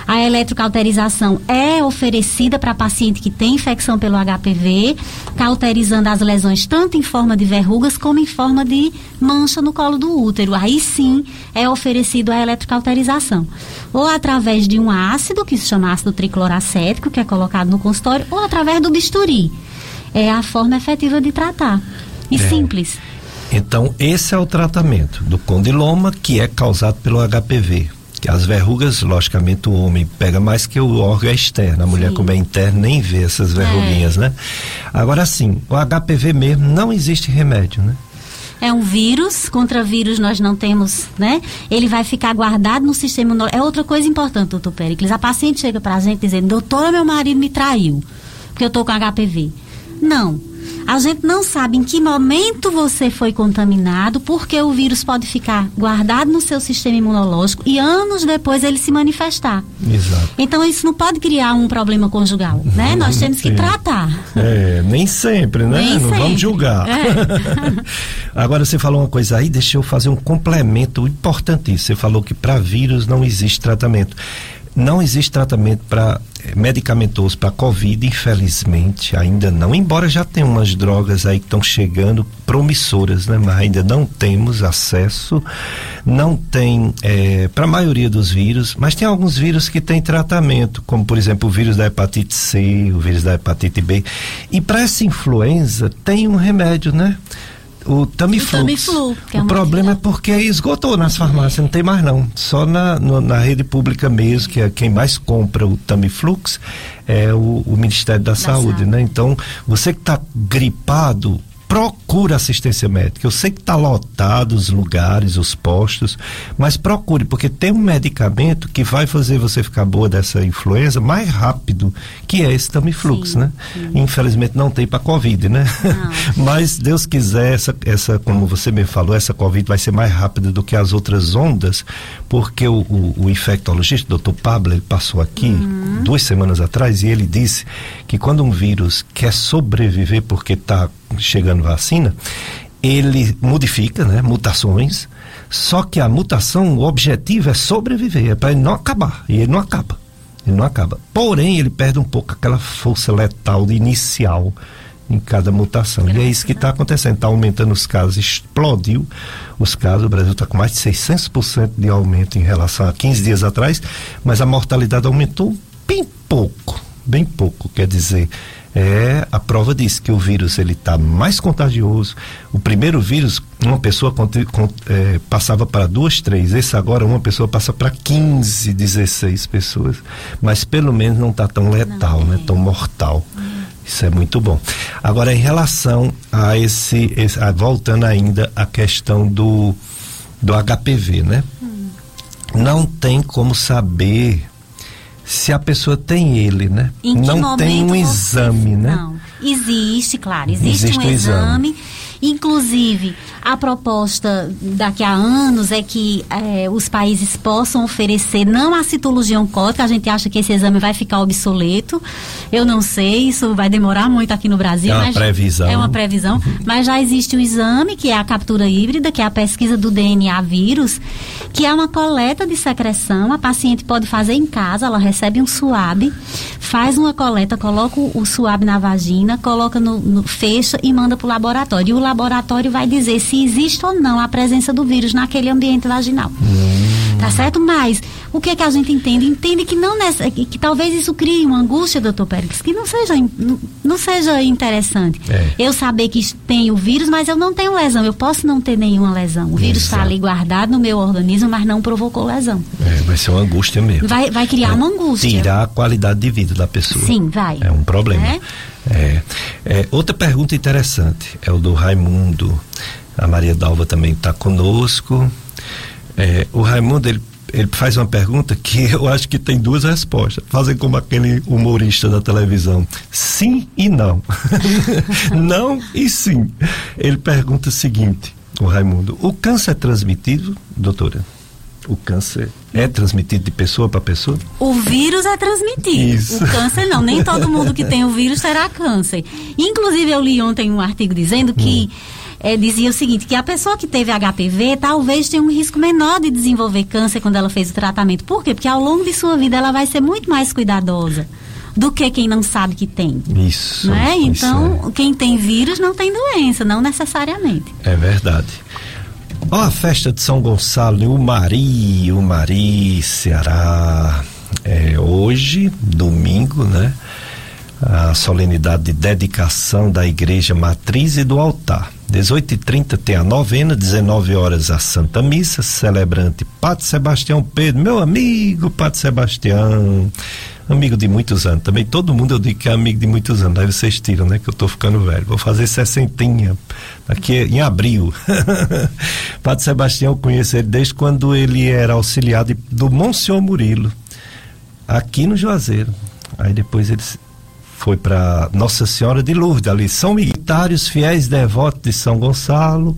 a eletrocauterização é oferecida para paciente que tem infecção pelo HPV, cauterizando as lesões tanto em forma de verrugas como em forma de mancha no colo do útero. Aí sim é oferecido a eletrocauterização. Ou através de um ácido, que se chama ácido tricloracético, que é colocado no consultório, ou através do bisturi. É a forma efetiva de tratar. E é. simples. Então, esse é o tratamento do condiloma que é causado pelo HPV. As verrugas, logicamente, o homem pega mais que o órgão externo. A mulher, Sim. como é interna, nem vê essas verruguinhas, é. né? Agora sim, o HPV mesmo não existe remédio, né? É um vírus, contra vírus nós não temos, né? Ele vai ficar guardado no sistema imunológico. É outra coisa importante, doutor Pericles. A paciente chega pra gente dizendo, doutora, meu marido me traiu, porque eu tô com HPV. Não. A gente não sabe em que momento você foi contaminado, porque o vírus pode ficar guardado no seu sistema imunológico e anos depois ele se manifestar. Exato. Então isso não pode criar um problema conjugal, né? Nós temos que tratar. É, nem sempre, né? Nem não sempre. vamos julgar. É. Agora você falou uma coisa aí, deixa eu fazer um complemento importantíssimo. Você falou que para vírus não existe tratamento. Não existe tratamento para eh, medicamentoso para Covid, infelizmente, ainda não. Embora já tenha umas drogas aí que estão chegando promissoras, né? Mas ainda não temos acesso, não tem é, para a maioria dos vírus, mas tem alguns vírus que têm tratamento, como por exemplo o vírus da hepatite C, o vírus da hepatite B. E para essa influenza tem um remédio, né? O Tamiflu. O, Tamiflu, é o problema é porque esgotou nas farmácias, não tem mais não. Só na, no, na rede pública mesmo, que é quem mais compra o Tamiflux, é o, o Ministério da, da Saúde, Saúde, né? Então, você que está gripado, procure assistência médica. Eu sei que está lotado os lugares, os postos, mas procure, porque tem um medicamento que vai fazer você ficar boa dessa influenza mais rápido, que é esse Tamiflux, sim, né? Sim. Infelizmente não tem para Covid, né? mas Deus quiser, essa, essa, como você me falou, essa Covid vai ser mais rápida do que as outras ondas, porque o, o, o infectologista, doutor Pablo, ele passou aqui uhum. duas semanas atrás e ele disse que quando um vírus quer sobreviver porque está chegando vacina, ele modifica, né, mutações, só que a mutação, o objetivo é sobreviver, é para ele não acabar, e ele não acaba. Ele não acaba. Porém, ele perde um pouco aquela força letal inicial em cada mutação. E é isso que está acontecendo. Está aumentando os casos, explodiu os casos. O Brasil está com mais de 600% de aumento em relação a 15 dias atrás, mas a mortalidade aumentou bem pouco. Bem pouco, quer dizer, é a prova disso que o vírus ele está mais contagioso. O primeiro vírus uma pessoa é, passava para duas, três. Esse agora uma pessoa passa para 15, 16 pessoas. Mas pelo menos não está tão letal, não, né? Tão mortal. Isso é muito bom. Agora em relação a esse, esse a, voltando ainda à questão do do HPV, né? Hum. Não tem como saber se a pessoa tem ele, né? Não tem um exame, né? Não. Existe, claro, existe, existe um, um exame. exame. Inclusive, a proposta daqui a anos é que é, os países possam oferecer não a citologia oncótica, a gente acha que esse exame vai ficar obsoleto. Eu não sei, isso vai demorar muito aqui no Brasil. É uma previsão. É uma previsão. mas já existe um exame, que é a captura híbrida, que é a pesquisa do DNA vírus, que é uma coleta de secreção. A paciente pode fazer em casa, ela recebe um suave, faz uma coleta, coloca o, o suave na vagina, coloca no, no fecha e manda para o laboratório. E o laboratório vai dizer se se existe ou não a presença do vírus naquele ambiente vaginal. Hum. Tá certo? Mas o que é que a gente entende? Entende que não nessa, que, que talvez isso crie uma angústia, doutor Pérez, que não seja, não, não seja interessante. É. Eu saber que tem o vírus, mas eu não tenho lesão. Eu posso não ter nenhuma lesão. O vírus está ali guardado no meu organismo, mas não provocou lesão. É, vai ser uma angústia mesmo. Vai, vai criar uma angústia. Tirar a qualidade de vida da pessoa. Sim, vai. É um problema. É? É. É, outra pergunta interessante é o do Raimundo. A Maria Dalva também está conosco. É, o Raimundo, ele, ele faz uma pergunta que eu acho que tem duas respostas. Fazem como aquele humorista da televisão. Sim e não. não e sim. Ele pergunta o seguinte, o Raimundo. O câncer é transmitido, doutora? O câncer é transmitido de pessoa para pessoa? O vírus é transmitido. Isso. O câncer não. Nem todo mundo que tem o vírus terá câncer. Inclusive, eu li ontem um artigo dizendo que eh, dizia o seguinte, que a pessoa que teve HPV talvez tenha um risco menor de desenvolver câncer quando ela fez o tratamento. Por quê? Porque ao longo de sua vida ela vai ser muito mais cuidadosa do que quem não sabe que tem. Isso. Não é? isso Então, quem tem vírus não tem doença, não necessariamente. É verdade. Ó, a festa de São Gonçalo em Umari, Umari, Ceará. É hoje, domingo, né? A solenidade de dedicação da igreja matriz e do altar. 18h30 tem a novena, 19 horas a Santa Missa, celebrante Padre Sebastião Pedro, meu amigo Padre Sebastião, amigo de muitos anos. Também todo mundo eu digo que é amigo de muitos anos. Aí vocês tiram, né? Que eu tô ficando velho. Vou fazer sessentinha aqui em abril. Padre Sebastião, eu conheço ele desde quando ele era auxiliar de- do Monsenhor Murilo, aqui no Juazeiro. Aí depois ele foi para Nossa Senhora de Lourdes, ali. São militários fiéis devotos de São Gonçalo,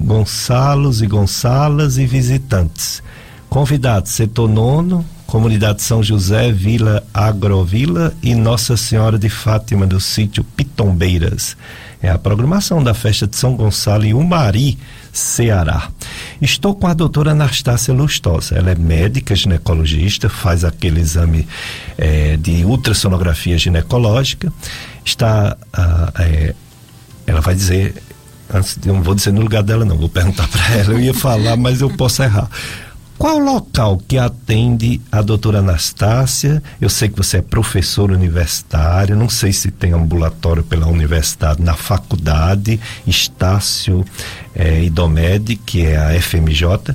Gonçalos e Gonçalas e visitantes. Convidados, setor nono, Comunidade São José, Vila Agrovila e Nossa Senhora de Fátima do sítio Pitombeiras. É a programação da festa de São Gonçalo em Umari, Ceará. Estou com a doutora Anastácia Lustosa. Ela é médica ginecologista, faz aquele exame eh, de ultrassonografia ginecológica. Está, ah, eh, ela vai dizer antes eu não vou dizer no lugar dela não, vou perguntar para ela, eu ia falar, mas eu posso errar. Qual o local que atende a doutora Anastácia? Eu sei que você é professor universitário, não sei se tem ambulatório pela universidade, na faculdade, Estácio eh, Idomed, que é a FMJ,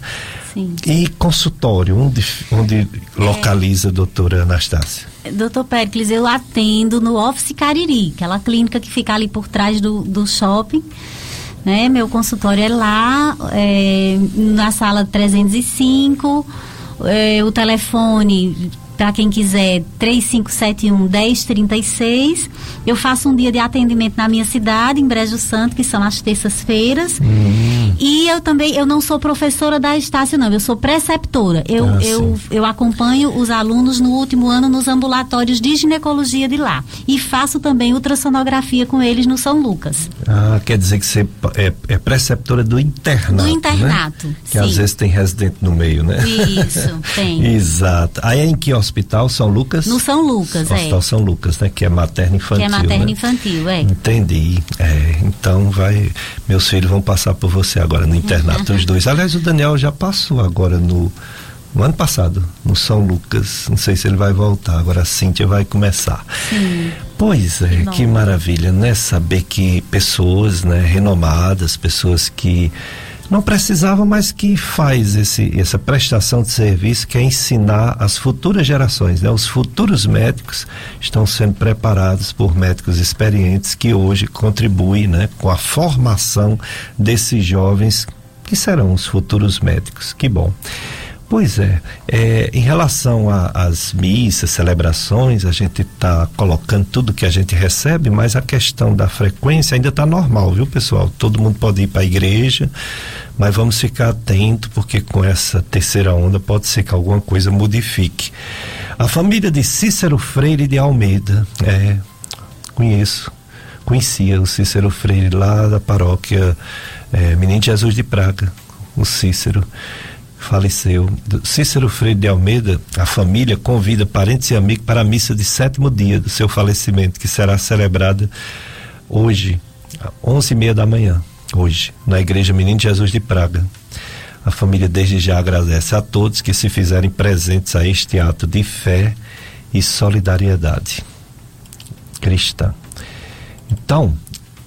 Sim. e consultório, onde, onde localiza a doutora Anastácia? Doutor Pericles, eu atendo no Office Cariri, aquela clínica que fica ali por trás do, do shopping. Né? Meu consultório é lá, é, na sala 305. É, o telefone, para quem quiser, 3571 1036. Eu faço um dia de atendimento na minha cidade, em Brejo Santo, que são as terças-feiras. E eu também, eu não sou professora da Estácio, não, eu sou preceptora. Eu, Ah, eu, sim. eu acompanho os alunos no último ano nos ambulatórios de ginecologia de lá. E faço também ultrassonografia com eles no São Lucas. Ah, quer dizer que você é, é preceptora do internato. Do né? internato, Que às vezes tem residente no meio, né? Isso, tem. Exato. Aí é em que hospital? São Lucas? No São Lucas, é. Hospital São Lucas, né? Que é materno infantil. Que é materno né? infantil, é. Entendi. É, então vai. Meus filhos vão passar por você agora no internato, os dois. Aliás, o Daniel já passou agora no. No ano passado, no São Lucas. Não sei se ele vai voltar. Agora a Cíntia vai começar. Sim. Pois é, Bom. que maravilha, né? Saber que pessoas, né, renomadas, pessoas que não precisavam, mas que faz esse, essa prestação de serviço, que é ensinar as futuras gerações, né? Os futuros médicos estão sendo preparados por médicos experientes que hoje contribuem, né, com a formação desses jovens que serão os futuros médicos. Que bom. Pois é, é, em relação às missas, celebrações, a gente está colocando tudo que a gente recebe, mas a questão da frequência ainda está normal, viu, pessoal? Todo mundo pode ir para a igreja, mas vamos ficar atento, porque com essa terceira onda pode ser que alguma coisa modifique. A família de Cícero Freire de Almeida, é, conheço, conhecia o Cícero Freire lá da paróquia é, Menino Jesus de Praga, o Cícero faleceu. Cícero Freire de Almeida, a família convida parentes e amigos para a missa de sétimo dia do seu falecimento, que será celebrada hoje, às onze e meia da manhã, hoje, na Igreja Menino Jesus de Praga. A família desde já agradece a todos que se fizerem presentes a este ato de fé e solidariedade cristã. Então,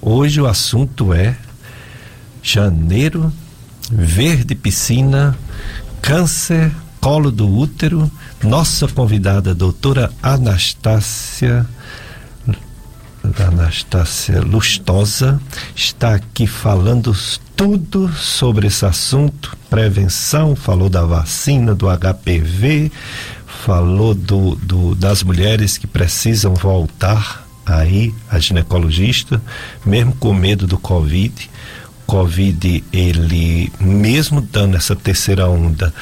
hoje o assunto é janeiro, verde piscina, câncer, colo do útero. Nossa convidada, doutora Anastácia Anastácia Lustosa está aqui falando tudo sobre esse assunto, prevenção, falou da vacina, do HPV, falou do, do das mulheres que precisam voltar aí a ginecologista, mesmo com medo do Covid. Covid, ele, mesmo dando essa terceira onda,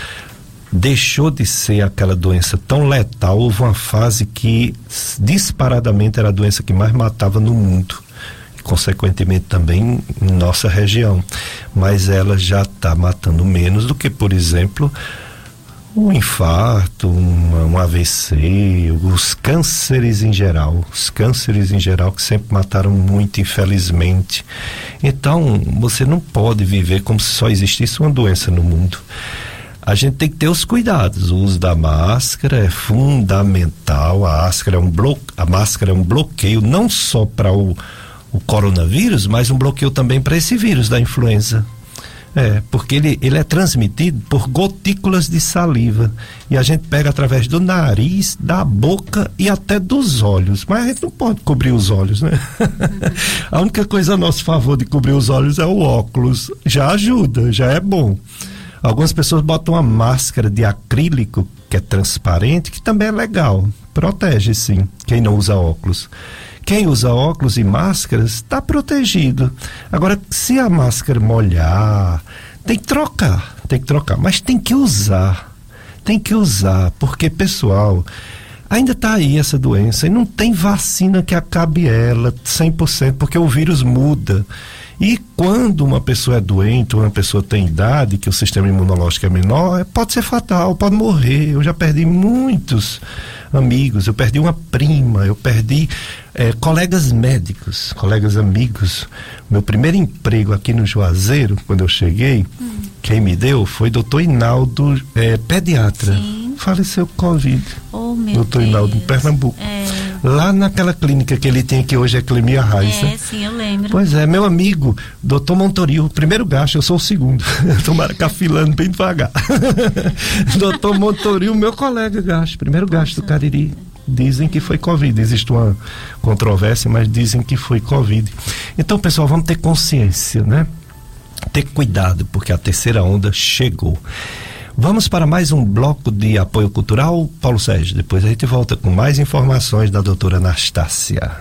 deixou de ser aquela doença tão letal. Houve uma fase que disparadamente era a doença que mais matava no mundo, consequentemente também em nossa região. Mas ela já está matando menos do que, por exemplo, um infarto, uma, um AVC, os cânceres em geral, os cânceres em geral que sempre mataram muito, infelizmente. Então, você não pode viver como se só existisse uma doença no mundo. A gente tem que ter os cuidados. O uso da máscara é fundamental. A máscara é um, blo a máscara é um bloqueio não só para o, o coronavírus, mas um bloqueio também para esse vírus da influenza. É, porque ele, ele é transmitido por gotículas de saliva. E a gente pega através do nariz, da boca e até dos olhos. Mas a gente não pode cobrir os olhos, né? a única coisa a nosso favor de cobrir os olhos é o óculos. Já ajuda, já é bom. Algumas pessoas botam uma máscara de acrílico, que é transparente, que também é legal. Protege, sim, quem não usa óculos. Quem usa óculos e máscaras está protegido. Agora, se a máscara molhar, tem que trocar, tem que trocar, mas tem que usar. Tem que usar, porque, pessoal, ainda está aí essa doença e não tem vacina que acabe ela 100%, porque o vírus muda. E quando uma pessoa é doente, ou uma pessoa tem idade, que o sistema imunológico é menor, pode ser fatal, pode morrer. Eu já perdi muitos amigos, eu perdi uma prima, eu perdi é, colegas médicos, colegas amigos. Meu primeiro emprego aqui no Juazeiro, quando eu cheguei, hum. quem me deu foi doutor Inaldo, é, pediatra. Sim. Faleceu com Covid. Oh, meu doutor Deus. Inaldo, em Pernambuco. É. Lá naquela clínica que ele tem, que hoje é Clemia Reis. É, sim, eu lembro. Pois é, meu amigo, doutor Montoril, primeiro gasto, eu sou o segundo. Tomara cafilando bem devagar. doutor Montoril, meu colega gasto, primeiro gasto do Cariri dizem que foi Covid. Existe uma controvérsia, mas dizem que foi Covid. Então, pessoal, vamos ter consciência, né? Ter cuidado, porque a terceira onda chegou. Vamos para mais um bloco de apoio cultural, Paulo Sérgio. Depois a gente volta com mais informações da doutora Anastácia.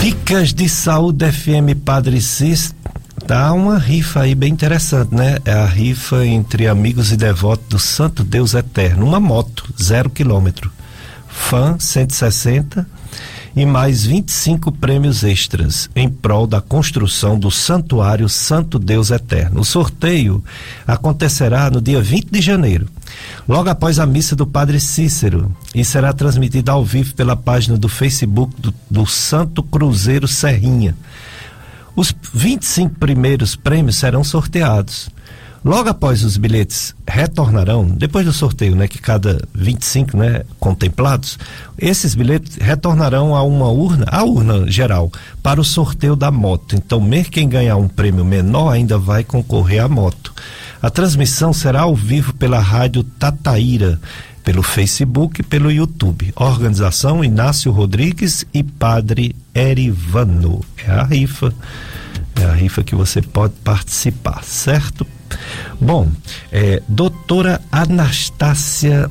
Dicas de Saúde FM Padre Cis Tá uma rifa aí bem interessante, né? É a rifa entre amigos e devotos do Santo Deus Eterno. Uma moto, zero quilômetro. Fan 160 e mais 25 prêmios extras em prol da construção do Santuário Santo Deus Eterno. O sorteio acontecerá no dia 20 de janeiro, logo após a missa do Padre Cícero, e será transmitida ao vivo pela página do Facebook do, do Santo Cruzeiro Serrinha. Os 25 primeiros prêmios serão sorteados. Logo após os bilhetes retornarão, depois do sorteio, né, que cada 25, né, contemplados, esses bilhetes retornarão a uma urna, a urna geral, para o sorteio da moto. Então, mesmo quem ganhar um prêmio menor ainda vai concorrer à moto. A transmissão será ao vivo pela rádio Tataíra, pelo Facebook e pelo YouTube. Organização Inácio Rodrigues e Padre Erivano. É a rifa. É a rifa que você pode participar, certo? Bom, é, doutora Anastácia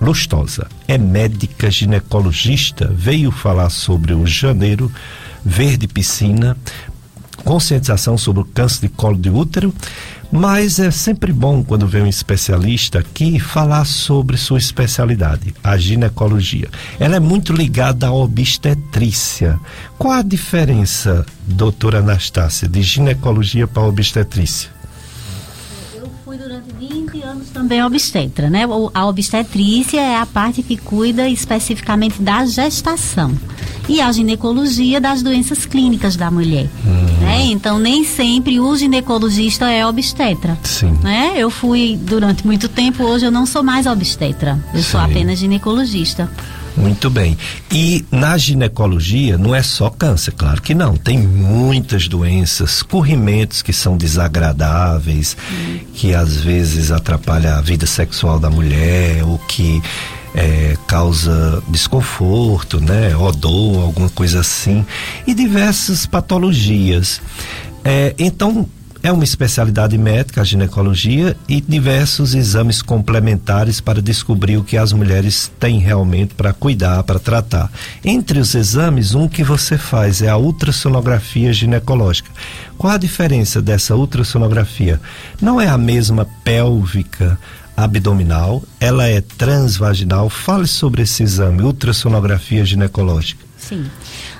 Lustosa é médica ginecologista, veio falar sobre o janeiro verde piscina, conscientização sobre o câncer de colo de útero mas é sempre bom quando vem um especialista aqui falar sobre sua especialidade, a ginecologia. Ela é muito ligada à obstetrícia. Qual a diferença, doutora Anastácia, de ginecologia para obstetrícia? Eu fui durante 20 anos também obstetra, né? A obstetrícia é a parte que cuida especificamente da gestação. e a ginecologia das doenças clínicas da mulher. Uhum. Né? Então, nem sempre o ginecologista é obstetra. Sim. Né? Eu fui durante muito tempo, hoje eu não sou mais obstetra, eu Sim. sou apenas ginecologista. Muito bem. E na ginecologia não é só câncer, claro que não. Tem muitas doenças, corrimentos que são desagradáveis, que às vezes atrapalham a vida sexual da mulher, ou que é, causa desconforto, né? Odor, alguma coisa assim. E diversas patologias. É, então, é uma especialidade médica, a ginecologia, e diversos exames complementares para descobrir o que as mulheres têm realmente para cuidar, para tratar. Entre os exames, um que você faz é a ultrassonografia ginecológica. Qual a diferença dessa ultrassonografia? Não é a mesma pélvica, abdominal, ela é transvaginal. Fale sobre esse exame, ultrassonografia ginecológica. Sim.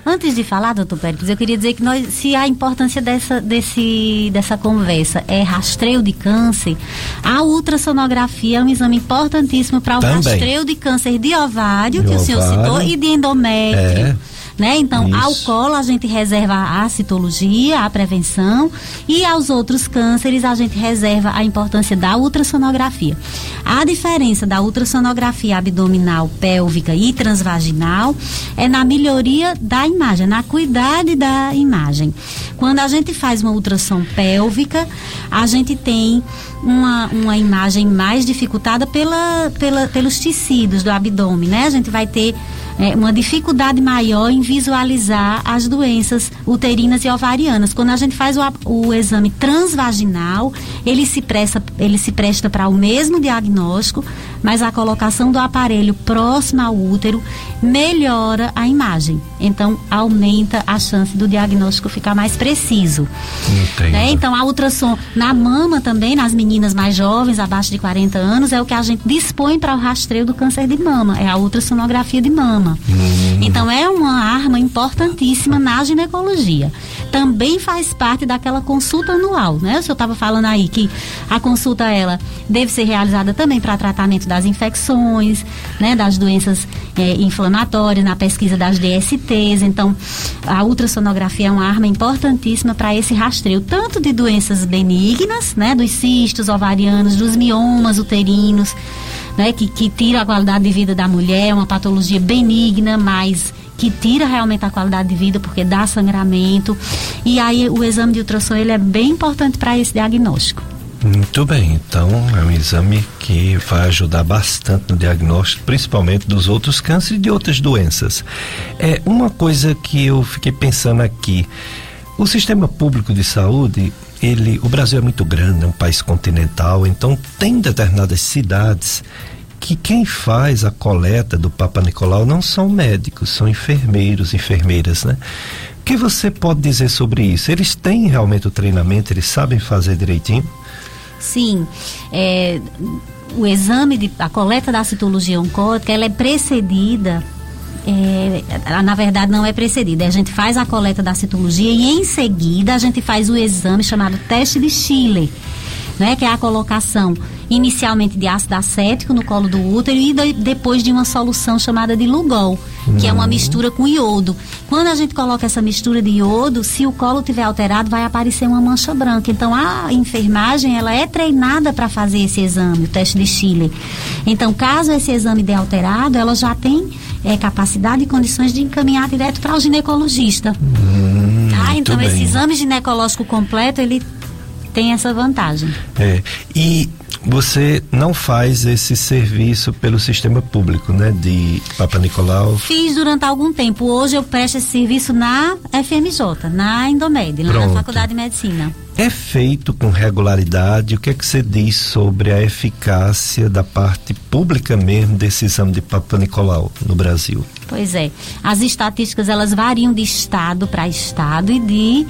Antes de falar, doutor Pérez, eu queria dizer que nós, se a importância dessa, desse, dessa conversa é rastreio de câncer, a ultrassonografia é um exame importantíssimo para o Também. rastreio de câncer de ovário, de que ovário, o senhor citou, e de endométrio. É né? Então, Isso. ao colo a gente reserva a citologia, a prevenção, e aos outros cânceres a gente reserva a importância da ultrassonografia. A diferença da ultrassonografia abdominal, pélvica e transvaginal é na melhoria da imagem, na cuidade da imagem. Quando a gente faz uma ultrassom pélvica, a gente tem uma, uma imagem mais dificultada pela, pela, pelos tecidos do abdômen, né? A gente vai ter é, uma dificuldade maior em visualizar as doenças uterinas e ovarianas. Quando a gente faz o, o exame transvaginal, ele se presta, ele se presta para o mesmo diagnóstico, mas a colocação do aparelho próximo ao útero melhora a imagem. Então, aumenta a chance do diagnóstico ficar mais preciso. Né? Então, a ultrassom na mama também, nas meninas mais jovens, abaixo de 40 anos, é o que a gente dispõe para o rastreio do câncer de mama, é a ultrassonografia de mama. Hum. Então é uma arma importantíssima na ginecologia. Também faz parte daquela consulta anual, né? O senhor estava falando aí que a consulta ela deve ser realizada também para tratamento das infecções, né? Das doenças é, inflamatórias, na pesquisa das DSTs. Então a ultrassonografia é uma arma importantíssima para esse rastreio, tanto de doenças benignas, né? Dos cistos ovarianos, dos miomas uterinos né, que, que tira a qualidade de vida da mulher, uma patologia benigna, mas que tira realmente a qualidade de vida porque dá sangramento. E aí o exame de ultrassom ele é bem importante para esse diagnóstico. Muito bem, então é um exame que vai ajudar bastante no diagnóstico, principalmente dos outros cânceres e de outras doenças. É uma coisa que eu fiquei pensando aqui. O sistema público de saúde, ele, o Brasil é muito grande, é um país continental, então tem determinadas cidades que quem faz a coleta do Papa Nicolau não são médicos, são enfermeiros, enfermeiras, né? O que você pode dizer sobre isso? Eles têm realmente o treinamento, eles sabem fazer direitinho? Sim, é, o exame de a coleta da citologia oncótica, ela é precedida é, na verdade não é precedida. A gente faz a coleta da citologia e em seguida a gente faz o exame chamado teste de Chile, né, que é a colocação inicialmente de ácido acético no colo do útero e de, depois de uma solução chamada de Lugol, que é uma uhum. mistura com iodo. Quando a gente coloca essa mistura de iodo, se o colo tiver alterado, vai aparecer uma mancha branca. Então a enfermagem ela é treinada para fazer esse exame, o teste de Chile. Então, caso esse exame dê alterado, ela já tem é, capacidade e condições de encaminhar direto para o ginecologista. Hum, tá? Então, esse exame ginecológico completo, ele tem essa vantagem. É. E você não faz esse serviço pelo sistema público, né? De Papa Nicolau? Fiz durante algum tempo. Hoje eu presto esse serviço na FMJ, na Indomed, lá na Faculdade de Medicina. É feito com regularidade? O que é que você diz sobre a eficácia da parte pública mesmo desse exame de Papa Nicolau no Brasil? Pois é. As estatísticas elas variam de estado para estado e de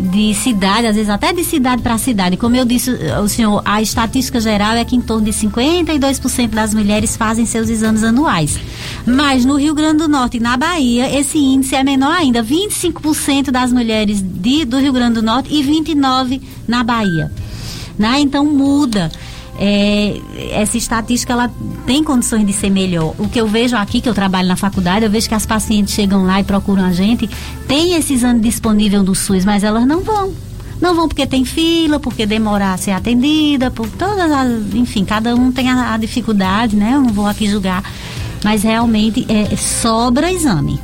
de cidade, às vezes até de cidade para cidade. Como eu disse, o senhor, a estatística geral é que em torno de 52% das mulheres fazem seus exames anuais. Mas no Rio Grande do Norte e na Bahia, esse índice é menor ainda. 25% das mulheres de, do Rio Grande do Norte e 29% na Bahia. Né? Então muda. É, essa estatística ela tem condições de ser melhor. O que eu vejo aqui, que eu trabalho na faculdade, eu vejo que as pacientes chegam lá e procuram a gente, tem esse exame disponível do SUS, mas elas não vão. Não vão porque tem fila, porque demora a ser atendida, por todas as. Enfim, cada um tem a, a dificuldade, né? Eu não vou aqui julgar. Mas realmente é, sobra exame.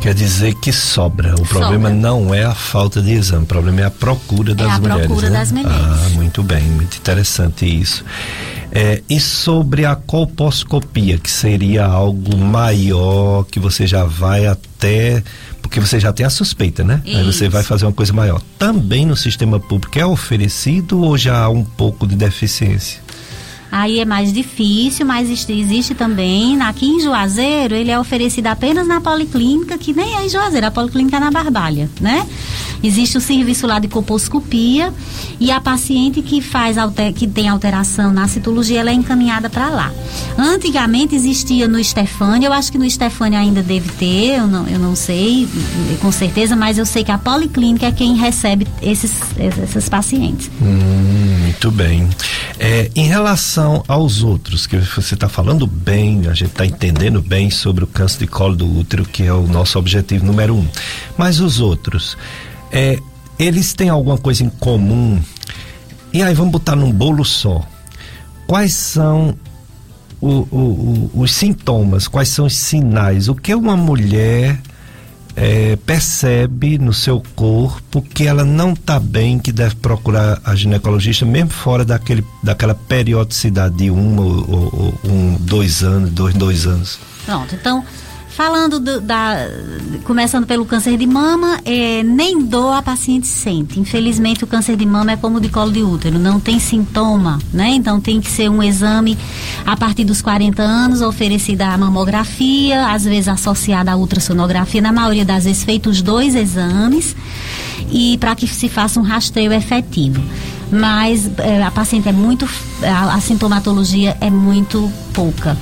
Quer dizer que sobra. O sobra. problema não é a falta de exame, o problema é a procura das é a mulheres. Procura né? das mulheres. Ah, muito bem, muito interessante isso. É, e sobre a colposcopia, que seria algo maior, que você já vai até. Porque você já tem a suspeita, né? Isso. Aí você vai fazer uma coisa maior. Também no sistema público é oferecido ou já há um pouco de deficiência? Aí é mais difícil, mas existe também. Aqui em Juazeiro, ele é oferecido apenas na policlínica, que nem é em Juazeiro, a policlínica é na Barbalha, né? Existe o serviço lá de coposcopia e a paciente que faz alter, que tem alteração na citologia, ela é encaminhada para lá. Antigamente existia no Stefânia, eu acho que no Stefânia ainda deve ter, eu não, eu não sei com certeza, mas eu sei que a policlínica é quem recebe esses, esses pacientes. Hum, muito bem. É, em relação aos outros, que você está falando bem, a gente está entendendo bem sobre o câncer de colo do útero, que é o nosso objetivo número um. Mas os outros, é, eles têm alguma coisa em comum? E aí vamos botar num bolo só. Quais são o, o, o, os sintomas? Quais são os sinais? O que uma mulher é, percebe no seu corpo que ela não está bem, que deve procurar a ginecologista, mesmo fora daquele, daquela periodicidade de um ou, ou, um, dois anos, dois, dois anos? Pronto, então Falando do, da. Começando pelo câncer de mama, é, nem dor a paciente sente. Infelizmente, o câncer de mama é como o de colo de útero, não tem sintoma, né? Então tem que ser um exame a partir dos 40 anos, oferecida a mamografia, às vezes associada à ultrassonografia, na maioria das vezes feitos os dois exames, e para que se faça um rastreio efetivo mas é, a paciente é muito. A, a, sintomatologia é muito pouca.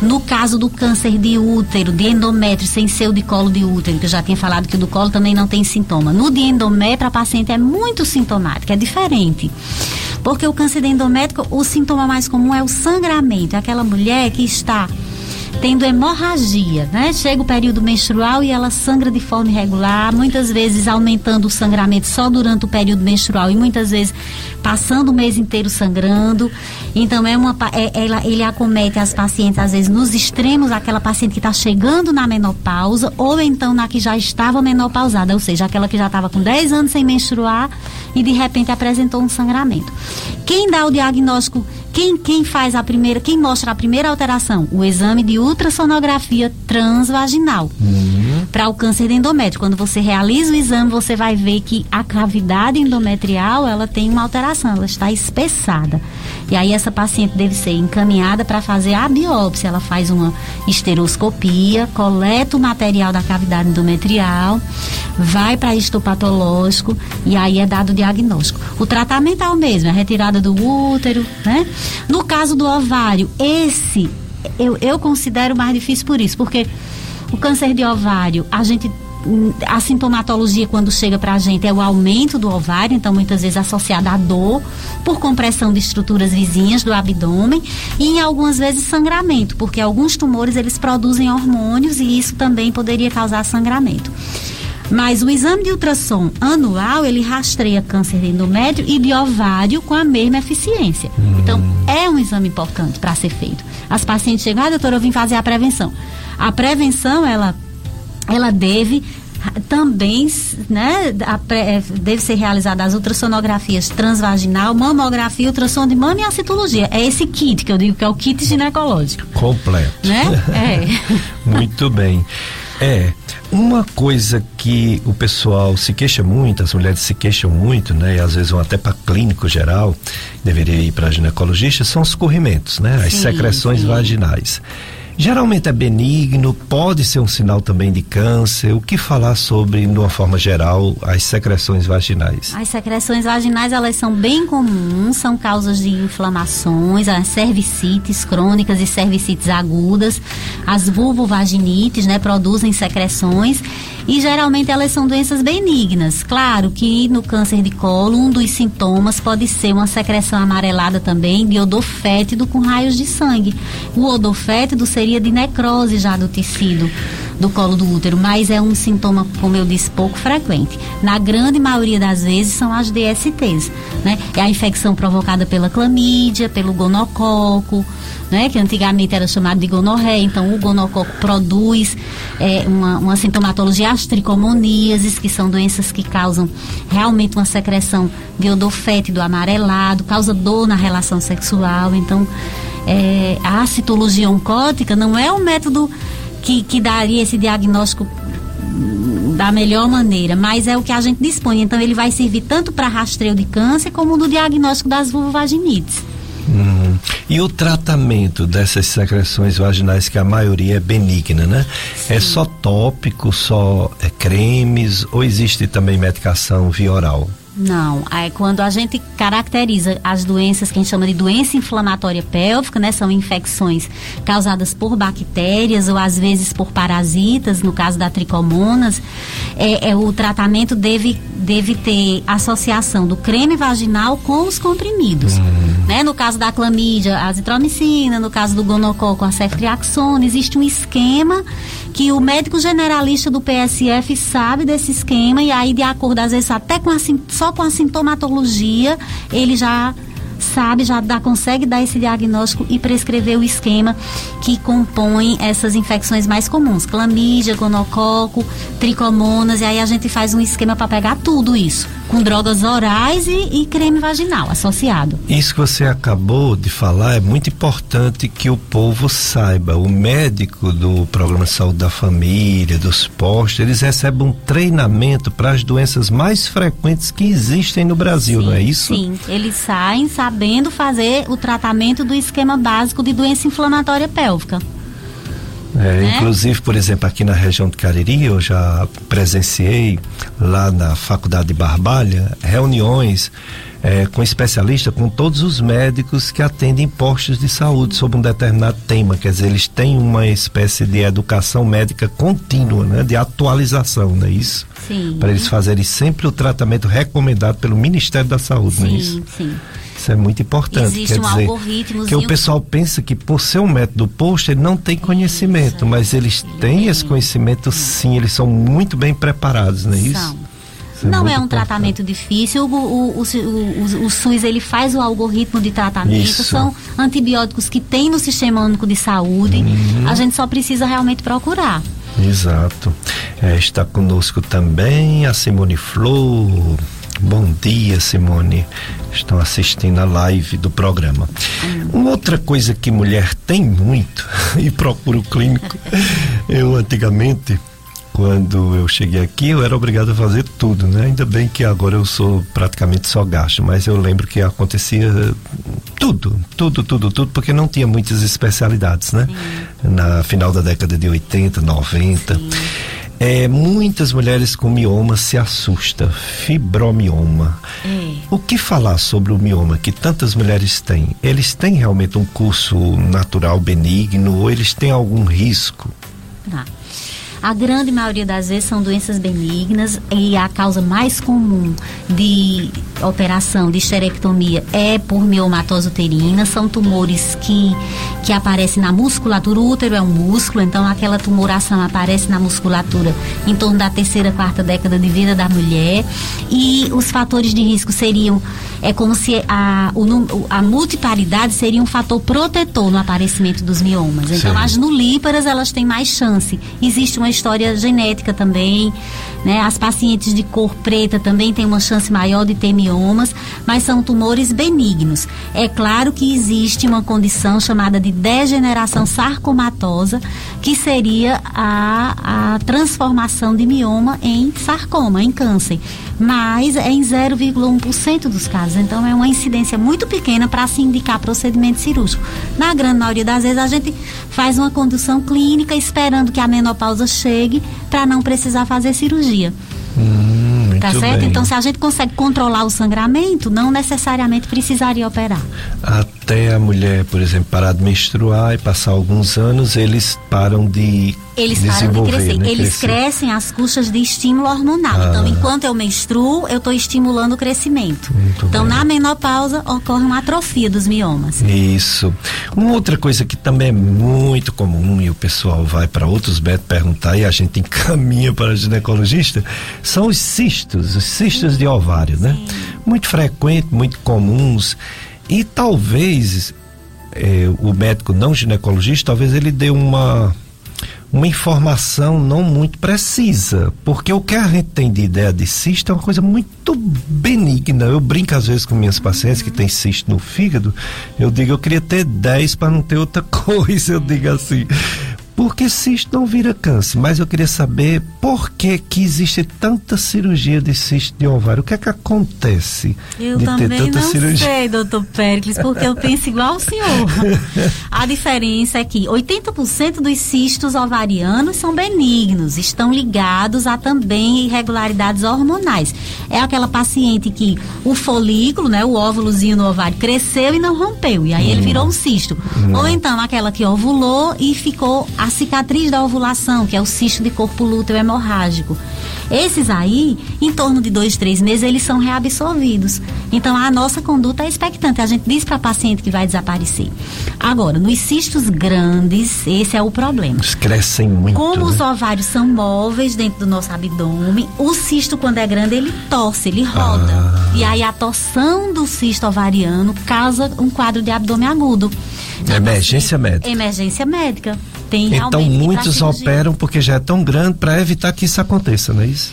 No caso do câncer de útero, de endométrio, sem ser o de colo de útero, que eu já tinha falado que o do colo também não tem sintoma. No de endométrio, a paciente é muito sintomática, é diferente. Porque o câncer de endométrio, o sintoma mais comum é o sangramento. É aquela mulher que está tendo hemorragia, né? Chega o período menstrual e ela sangra de forma irregular, muitas vezes aumentando o sangramento só durante o período menstrual e muitas vezes passando o mês inteiro sangrando. Então é uma é, ela, ele acomete as pacientes às vezes nos extremos, aquela paciente que está chegando na menopausa ou então na que já estava menopausada, ou seja, aquela que já estava com 10 anos sem menstruar e de repente apresentou um sangramento. Quem dá o diagnóstico quem, quem faz a primeira, quem mostra a primeira alteração? O exame de ultrassonografia transvaginal. Uhum. Para o câncer de endométrio. Quando você realiza o exame, você vai ver que a cavidade endometrial, ela tem uma alteração, ela está espessada. E aí essa paciente deve ser encaminhada para fazer a biópsia. Ela faz uma esteroscopia, coleta o material da cavidade endometrial, vai para histopatológico e aí é dado o diagnóstico. O tratamento é o mesmo, é retirada do útero, né? No caso do ovário, esse eu, eu considero mais difícil por isso, porque o câncer de ovário, a gente a sintomatologia quando chega para a gente é o aumento do ovário, então muitas vezes associada à dor por compressão de estruturas vizinhas do abdômen e algumas vezes sangramento, porque alguns tumores eles produzem hormônios e isso também poderia causar sangramento. Mas o exame de ultrassom anual, ele rastreia câncer de endométrio e de ovário com a mesma eficiência. Hum. Então, é um exame importante para ser feito. As pacientes chegam, ah, doutora, eu vim fazer a prevenção. A prevenção, ela, ela deve também né, é, deve ser realizada as ultrassonografias transvaginal, mamografia, ultrassom de mama e a citologia. É esse kit que eu digo que é o kit ginecológico. Completo. Né? É. Muito bem. É, uma coisa que o pessoal se queixa muito, as mulheres se queixam muito, né? E às vezes vão até para clínico geral, deveria ir para ginecologista, são os corrimentos, né? As sim, secreções sim. vaginais. Geralmente é benigno, pode ser um sinal também de câncer. O que falar sobre, de uma forma geral, as secreções vaginais? As secreções vaginais, elas são bem comuns, são causas de inflamações, as cervicites crônicas e cervicites agudas. As vulvovaginites, né, produzem secreções e geralmente elas são doenças benignas. Claro que no câncer de colo, um dos sintomas pode ser uma secreção amarelada também de odor fétido com raios de sangue. O odor fétido seria de necrose já do tecido do colo do útero, mas é um sintoma, como eu disse, pouco frequente. Na grande maioria das vezes são as DSTs, né? É a infecção provocada pela clamídia, pelo gonococo, né? Que antigamente era chamado de gonorreia, então o gonococo produz é, uma, uma sintomatologia as tricomoníases, que são doenças que causam realmente uma secreção de odor fétido amarelado, causa dor na relação sexual, então é, a citologia oncótica não é um método que, que daria esse diagnóstico da melhor maneira, mas é o que a gente dispõe. Então ele vai servir tanto para rastreio de câncer como no diagnóstico das vulvovaginites. Hum. E o tratamento dessas secreções vaginais, que a maioria é benigna, né? Sim. É só tópico, só é cremes ou existe também medicação via oral? Não, é quando a gente caracteriza as doenças que a gente chama de doença inflamatória pélvica, né? São infecções causadas por bactérias ou às vezes por parasitas, no caso da tricomonas, é, é, o tratamento deve, deve ter associação do creme vaginal com os comprimidos. Hum. Né? No caso da clamídia, a azitromicina, no caso do gonococo, a ceftriaxona, existe um esquema que o médico generalista do PSF sabe desse esquema e aí de acordo às vezes até com a, só com a sintomatologia ele já sabe, já dá, consegue dar esse diagnóstico e prescrever o esquema que compõe essas infecções mais comuns, clamídia, gonococo, tricomonas, e aí a gente faz um esquema para pegar tudo isso, com drogas orais e, e creme vaginal associado. Isso que você acabou de falar é muito importante que o povo saiba. O médico do programa de saúde da família, dos postos, eles recebem um treinamento para as doenças mais frequentes que existem no Brasil, sim, não é isso? Sim, eles saem, sabem sabendo fazer o tratamento do esquema básico de doença inflamatória pélvica. É, né? Inclusive, por exemplo, aqui na região de Cariri, eu já presenciei lá na Faculdade de Barbalha reuniões é, com especialistas, com todos os médicos que atendem postos de saúde sobre um determinado tema. Quer dizer, eles têm uma espécie de educação médica contínua, né? De atualização, não é isso? Sim. Para eles fazerem sempre o tratamento recomendado pelo Ministério da Saúde, sim, não é isso? Sim. Isso é muito importante. Existe quer um dizer, algoritmo. Que o pessoal pensa que por ser um método posto, ele não tem conhecimento, isso, mas eles têm esse conhecimento sim, eles são muito bem preparados, não é isso? São. É não é um tratamento difícil. O, o, o, o, o SUS ele faz o algoritmo de tratamento. Isso. São antibióticos que tem no Sistema Único de Saúde. Uhum. A gente só precisa realmente procurar. Exato. É, está conosco também a Simone Flor. Bom dia, Simone. Estão assistindo a live do programa. Uma outra coisa que mulher tem muito, e procura o clínico, eu antigamente quando eu cheguei aqui, eu era obrigado a fazer tudo, né? Ainda bem que agora eu sou praticamente só gasto, mas eu lembro que acontecia tudo, tudo, tudo, tudo, porque não tinha muitas especialidades, né? Sim. Na final da década de 80, 90. Sim. É, muitas mulheres com mioma se assustam, fibromioma. É. O que falar sobre o mioma que tantas mulheres têm? Eles têm realmente um curso natural benigno ou eles têm algum risco? Tá. A grande maioria das vezes são doenças benignas e a causa mais comum de operação de esterectomia é por miomatose uterina. São tumores que, que aparecem na musculatura. O útero é um músculo, então aquela tumoração aparece na musculatura em torno da terceira, quarta década de vida da mulher. E os fatores de risco seriam é como se a, o, a multiparidade seria um fator protetor no aparecimento dos miomas. Então, Sim. as nulíparas, elas têm mais chance. Existe uma história genética também, Né? As pacientes de cor preta também têm uma chance maior de ter miomas, mas são tumores benignos. É claro que existe uma condição chamada de degeneração sarcomatosa, que seria a, a transformação de mioma em sarcoma, em câncer. Mas é em 0,1% dos casos. Então é uma incidência muito pequena para se indicar procedimento cirúrgico. Na grande maioria das vezes a gente faz uma condução clínica esperando que a menopausa chegue para não precisar fazer cirurgia. Hum, tá certo? Bem. Então, se a gente consegue controlar o sangramento, não necessariamente precisaria operar. Até a mulher, por exemplo, parar de menstruar e passar alguns anos, eles param de eles param de crescer. Né? Eles crescer. crescem às custas de estímulo hormonal. Ah. Então, enquanto eu menstruo, eu estou estimulando o crescimento. Muito então, bem. na menopausa, ocorre uma atrofia dos miomas. Isso. Uma outra coisa que também é muito comum e o pessoal vai para outros médicos perguntar e a gente encaminha para ginecologista são os cistos, os cistos de ovário, né? Muito frequente, muito comuns. E talvez eh, o médico não ginecologista, talvez ele dê uma uma informação não muito precisa, porque o que a gente tem de ideia de cisto é uma coisa muito benigna. Eu brinco às vezes com minhas pacientes que têm cisto no fígado, eu digo, eu queria ter 10 para não ter outra coisa, eu digo assim. Porque cisto não vira câncer, mas eu queria saber por que que existe tanta cirurgia de cisto de ovário. O que é que acontece eu de também ter tanta não cirurgia? sei, doutor Pericles, porque eu penso igual o senhor. A diferença é que 80% dos cistos ovarianos são benignos, estão ligados a também irregularidades hormonais. É aquela paciente que o folículo, né, o óvulozinho no ovário cresceu e não rompeu, e aí ele virou um cisto. Ou então aquela que ovulou e ficou a cicatriz da ovulação, que é o cisto de corpo lúteo hemorrágico. Esses aí, em torno de dois, três meses, eles são reabsorvidos. Então, a nossa conduta é expectante. A gente diz para a paciente que vai desaparecer. Agora, nos cistos grandes, esse é o problema. Eles crescem muito. Como né? os ovários são móveis dentro do nosso abdômen, o cisto, quando é grande, ele torce, ele roda. Ah. E aí, a torção do cisto ovariano causa um quadro de abdômen agudo. Emergência médica. Emergência médica. Tem Então muitos cirurgia. operam porque já é tão grande para evitar que isso aconteça, não é isso?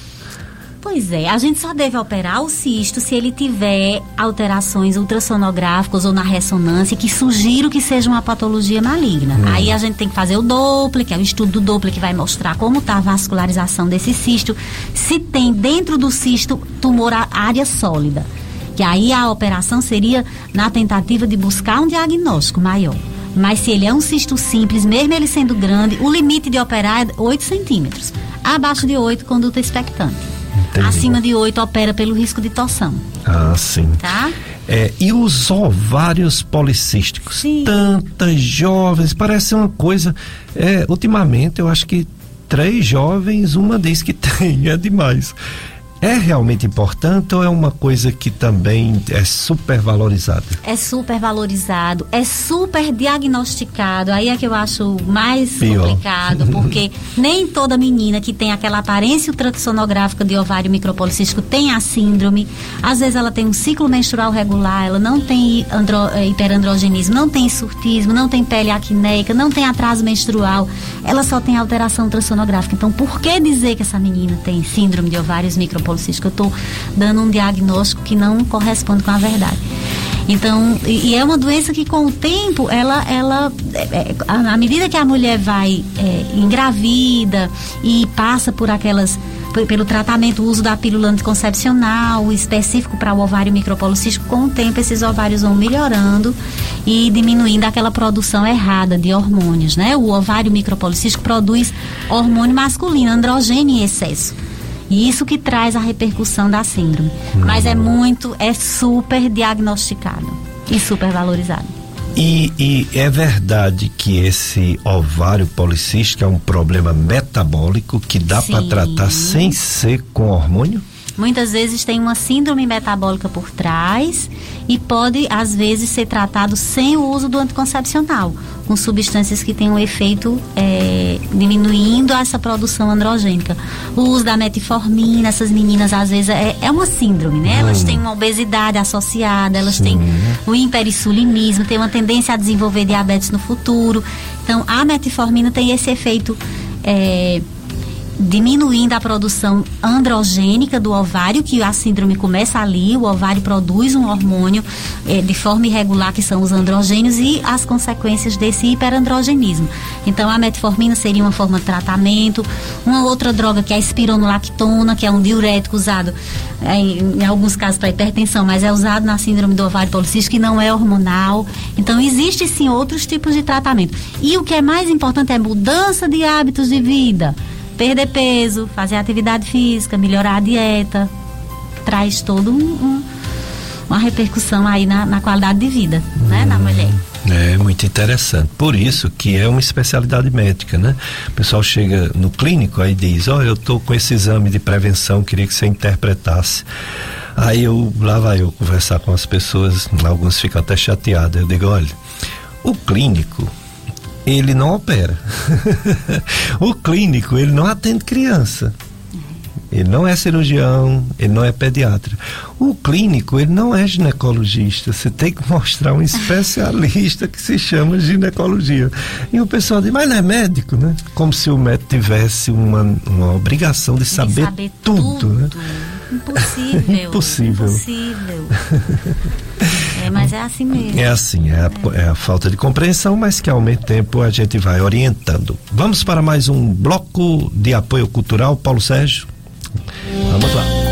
Pois é, a gente só deve operar o cisto se ele tiver alterações ultrassonográficas ou na ressonância que sugiram que seja uma patologia maligna. Aí a gente tem que fazer o Doppler, que é o estudo do Doppler que vai mostrar como está a vascularização desse cisto, se tem dentro do cisto tumor área sólida. Que aí a operação seria na tentativa de buscar um diagnóstico maior. Mas se ele é um cisto simples, mesmo ele sendo grande, o limite de operar é 8 centímetros. Abaixo de 8, conduta expectante. Entendi. Acima de 8 opera pelo risco de torção, Ah, sim. tá? É, e os ovários policísticos? Sim. Tantas jovens, parece uma coisa. É, ultimamente, eu acho que três jovens, uma diz que tem, é demais. É realmente importante ou é uma coisa que também é super valorizada? É super valorizado, é super diagnosticado. Aí é que eu acho mais Pior. complicado, porque nem toda menina que tem aquela aparência ultrassonográfica de ovário micropolicístico tem a síndrome. Às vezes ela tem um ciclo menstrual regular, ela não tem andro, eh, hiperandrogenismo, não tem surtismo, não tem pele acneica, não tem atraso menstrual. Ela só tem alteração ultrassonográfica. Então, por que dizer que essa menina tem síndrome de ovários micropolicísticos? Eu estou dando um diagnóstico que não corresponde com a verdade. Então, e, e é uma doença que com o tempo, ela, ela é, é, à medida que a mulher vai é, engravida e passa por aquelas pelo tratamento, o uso da pílula anticoncepcional específico para o ovário micropolicístico, com o tempo esses ovários vão melhorando e diminuindo aquela produção errada de hormônios, né? O ovário micropolicístico produz hormônio masculino, androgênio em excesso. E isso que traz a repercussão da síndrome. Mas é muito, é super diagnosticado e super valorizado. E, e é verdade que esse ovário policístico é um problema metabólico que dá para tratar sem ser com hormônio? Muitas vezes tem uma síndrome metabólica por trás e pode, às vezes, ser tratado sem o uso do anticoncepcional, com substâncias que têm um efeito é, diminuindo essa produção androgênica. O uso da metformina, essas meninas, às vezes, é, é uma síndrome, né? Elas têm uma obesidade associada, elas têm o hiperinsulinismo, têm uma tendência a desenvolver diabetes no futuro. Então, a metformina tem esse efeito. é, diminuindo a produção androgênica do ovário, que a síndrome começa ali, o ovário produz um hormônio eh, de forma irregular, que são os androgênios, e as consequências desse hiperandrogenismo. Então, a metformina seria uma forma de tratamento. Uma outra droga que é a espironolactona, que é um diurético usado eh, em, em alguns casos para hipertensão, mas é usado na síndrome do ovário policístico, que não é hormonal. Então, existe sim outros tipos de tratamento. E o que é mais importante é mudança de hábitos de vida perder peso, fazer atividade física, melhorar a dieta, traz todo um, um, uma repercussão aí na, na qualidade de vida, hum, né, da mulher. É muito interessante. Por isso que é uma especialidade médica, né? O pessoal chega no clínico aí diz, ó, oh, eu tô com esse exame de prevenção, queria que você interpretasse. Aí eu lá vai eu conversar com as pessoas, alguns ficam até chateados. Eu digo, olha, o clínico ele não opera. o clínico, ele não atende criança. Ele não é cirurgião, ele não é pediatra. O clínico, ele não é ginecologista. Você tem que mostrar um especialista que se chama ginecologia. E o pessoal diz, mas não é médico, né? Como se o médico tivesse uma, uma obrigação de saber, de saber tudo, tudo, né? Impossível. Impossível. Impossível. é, mas é assim mesmo. É assim, é a, é a, falta de compreensão, mas que ao mesmo tempo a gente vai orientando. Vamos para mais um bloco de apoio cultural, Paulo Sérgio. Vamos lá.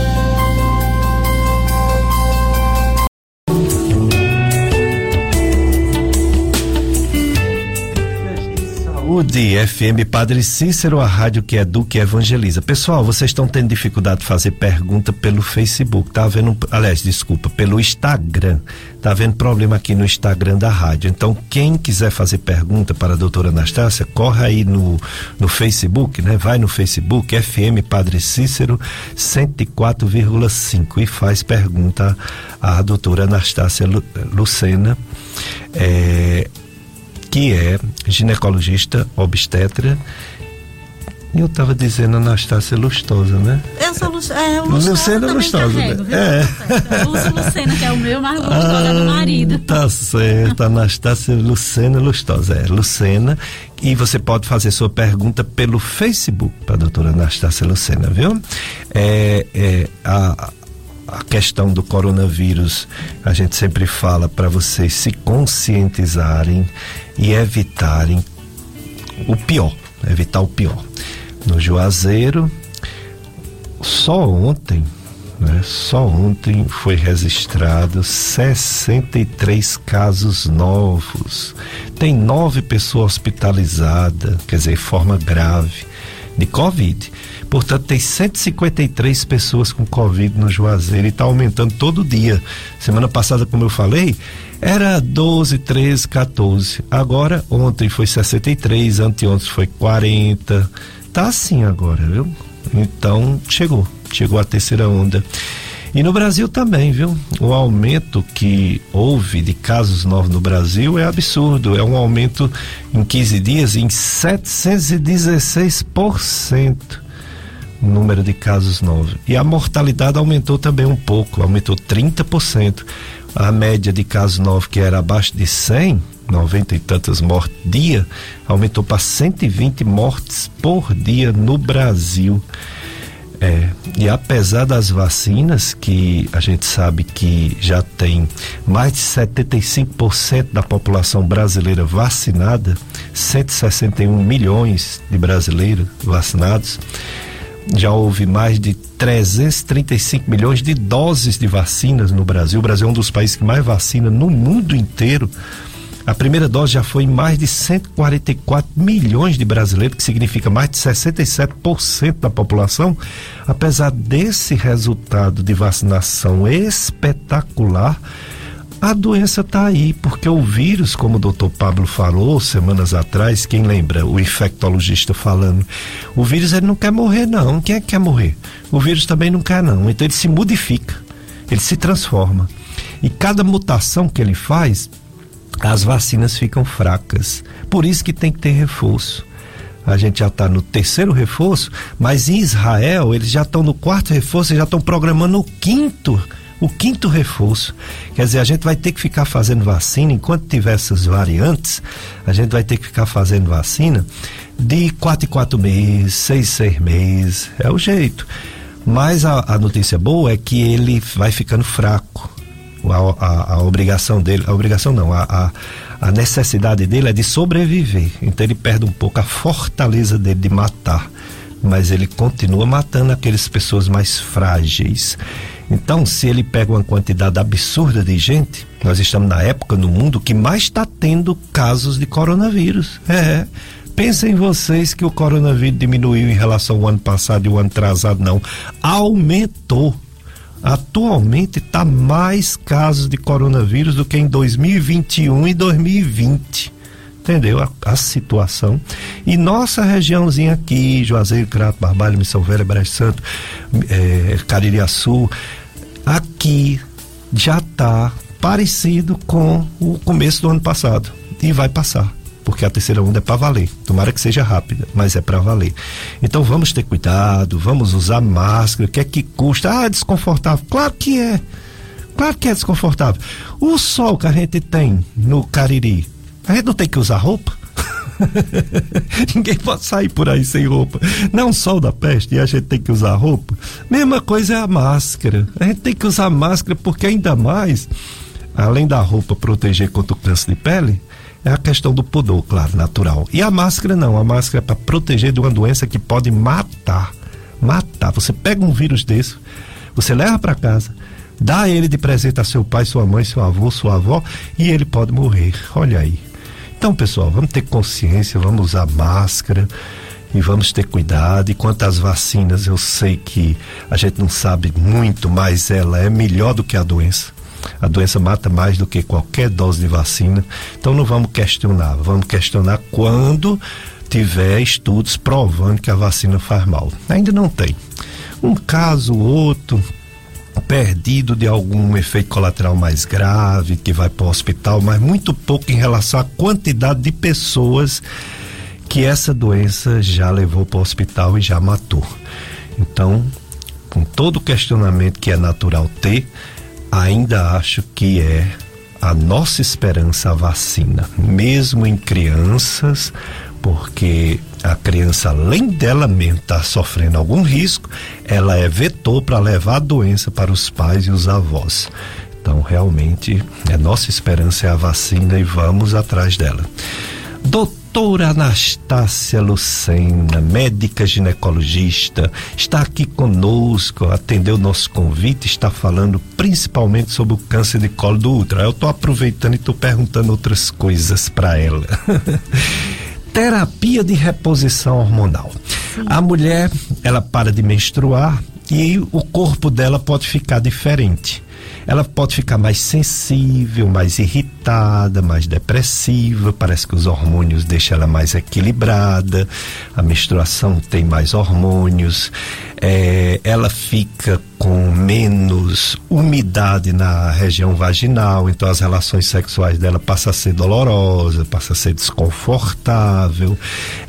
Saúde FM Padre Cícero, a rádio que educa e evangeliza. Pessoal, vocês estão tendo dificuldade de fazer pergunta pelo Facebook, tá havendo, aliás, desculpa, pelo Instagram. Tá havendo problema aqui no Instagram da rádio. Então, quem quiser fazer pergunta para a doutora Anastácia, corre aí no, no Facebook, né? Vai no Facebook, FM Padre Cícero 104,5 e faz pergunta à doutora Anastácia Lucena. É, que é ginecologista obstetra. E eu estava dizendo Anastácia Lustosa, né? Eu sou Lu, é, Lustosa. Lucena Lustosa, carrego, né? É. Eu uso Lucena, que é o meu, mas Lustosa ah, é do marido. Tá certo, Anastácia Lucena Lustosa. É, Lucena. E você pode fazer sua pergunta pelo Facebook para a doutora Anastácia Lucena, viu? É, é, a, a questão do coronavírus, a gente sempre fala para vocês se conscientizarem e evitarem o pior, evitar o pior. No Juazeiro, só ontem, né, só ontem foi registrado 63 casos novos. Tem nove pessoas hospitalizadas, quer dizer, forma grave de Covid. Portanto, tem 153 pessoas com Covid no Juazeiro e está aumentando todo dia. Semana passada, como eu falei, era 12, 13, 14. Agora, ontem foi 63, anteontem foi 40. Tá assim agora, viu? Então, chegou. Chegou a terceira onda. E no Brasil também, viu? O aumento que houve de casos novos no Brasil é absurdo. É um aumento em 15 dias em 716% o número de casos novos. E a mortalidade aumentou também um pouco, aumentou 30%. A média de casos novos, que era abaixo de 100, 90 e tantas mortes dia, aumentou para 120 mortes por dia no Brasil. É, e apesar das vacinas, que a gente sabe que já tem mais de 75% da população brasileira vacinada, 161 milhões de brasileiros vacinados, já houve mais de 335 milhões de doses de vacinas no Brasil. O Brasil é um dos países que mais vacina no mundo inteiro. A primeira dose já foi em mais de 144 milhões de brasileiros, que significa mais de 67% da população. Apesar desse resultado de vacinação espetacular, a doença está aí, porque o vírus, como o doutor Pablo falou semanas atrás, quem lembra, o infectologista falando, o vírus ele não quer morrer, não. Quem é que quer morrer? O vírus também não quer, não. Então ele se modifica, ele se transforma. E cada mutação que ele faz, as vacinas ficam fracas. Por isso que tem que ter reforço. A gente já está no terceiro reforço, mas em Israel eles já estão no quarto reforço, já estão programando o quinto reforço o quinto reforço. Quer dizer, a gente vai ter que ficar fazendo vacina, enquanto tiver essas variantes, a gente vai ter que ficar fazendo vacina de quatro em quatro meses, seis, seis meses, é o jeito. Mas a, a notícia boa é que ele vai ficando fraco. A, a, a, obrigação dele, a obrigação não, a, a, necessidade dele é de sobreviver. Então ele perde um pouco a fortaleza dele de matar. Mas ele continua matando aquelas pessoas mais frágeis. Então, se ele pega uma quantidade absurda de gente, nós estamos na época no mundo que mais está tendo casos de coronavírus. É. Pensem vocês que o coronavírus diminuiu em relação ao ano passado e o ano atrasado, não. Aumentou. Atualmente está mais casos de coronavírus do que em 2021 e 2020 entendeu a, a, situação. E nossa regiãozinha aqui, Juazeiro, Crato, Barbalho, Missão Velha, Brejo Santo, é, Caririaçu, aqui já está parecido com o começo do ano passado. E vai passar porque a terceira onda é para valer. Tomara que seja rápida, mas é para valer. Então vamos ter cuidado, vamos usar máscara, o que é que custa? Ah, é desconfortável. Claro que é. Claro que é desconfortável. O sol que a gente tem no Cariri, a gente não tem que usar roupa? Ninguém pode sair por aí sem roupa. Não sol da peste e a gente tem que usar roupa. Mesma coisa é a máscara. A gente tem que usar máscara porque ainda mais, além da roupa proteger contra o câncer de pele, é a questão do pudor, claro, natural. E a máscara não, a máscara é para proteger de uma doença que pode matar. Matar. Você pega um vírus desse, você leva para casa, dá ele de presente a seu pai, sua mãe, seu avô, sua avó e ele pode morrer. Olha aí. Então, pessoal, vamos ter consciência, vamos usar máscara e vamos ter cuidado. E quanto às vacinas, eu sei que a gente não sabe muito, mas ela é melhor do que a doença. A doença mata mais do que qualquer dose de vacina. Então não vamos questionar, vamos questionar quando tiver estudos provando que a vacina faz mal. Ainda não tem. Um caso ou outro perdido de algum efeito colateral mais grave que vai para o hospital, mas muito pouco em relação à quantidade de pessoas que essa doença já levou para o hospital e já matou. Então, com todo o questionamento que é natural ter, ainda acho que é a nossa esperança a vacina, mesmo em crianças, porque a criança, além dela mesmo estar tá sofrendo algum risco, ela é vetor para levar a doença para os pais e os avós. Então, realmente, é nossa esperança é a vacina e vamos atrás dela. Doutor doutora Anastácia Lucena, médica ginecologista, está aqui conosco, atendeu nosso convite, está falando principalmente sobre o câncer de colo do útero. Eu estou aproveitando e estou perguntando outras coisas para ela. Terapia de reposição hormonal. A mulher, ela para de menstruar e o corpo dela pode ficar diferente ela pode ficar mais sensível, mais irritada, mais depressiva. Parece que os hormônios deixam ela mais equilibrada. A menstruação tem mais hormônios. É, ela fica com menos umidade na região vaginal, então as relações sexuais dela passam a ser dolorosa, passa a ser desconfortável.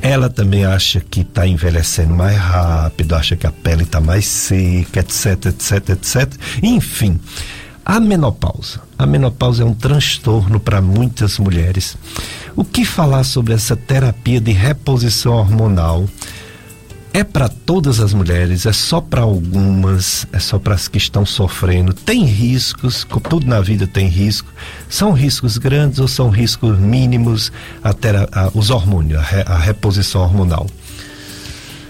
Ela também acha que está envelhecendo mais rápido, acha que a pele está mais seca, etc, etc, etc. Enfim, a menopausa. A menopausa é um transtorno para muitas mulheres. O que falar sobre essa terapia de reposição hormonal? É para todas as mulheres, é só para algumas, é só para as que estão sofrendo. Tem riscos, tudo na vida tem risco. São riscos grandes ou são riscos mínimos a, a os hormônios, a, re, a reposição hormonal?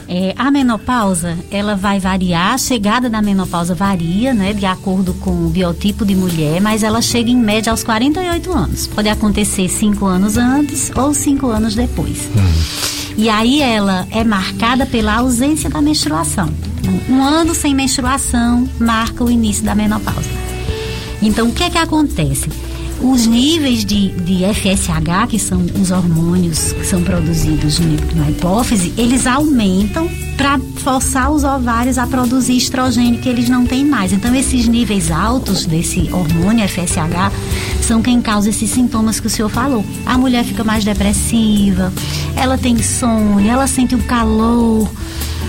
É, a menopausa, ela vai variar, a chegada da menopausa varia, né, de acordo com o biotipo de mulher, mas ela chega em média aos 48 anos. Pode acontecer cinco anos antes ou cinco anos depois. Hum. E aí ela é marcada pela ausência da menstruação. Um ano sem menstruação marca o início da menopausa. Então, o que é que acontece? Os níveis de, de FSH, que são os hormônios que são produzidos na hipófise, eles aumentam para forçar os ovários a produzir estrogênio que eles não têm mais. Então, esses níveis altos desse hormônio FSH são quem causa esses sintomas que o senhor falou. A mulher fica mais depressiva, ela tem insônia, ela sente um calor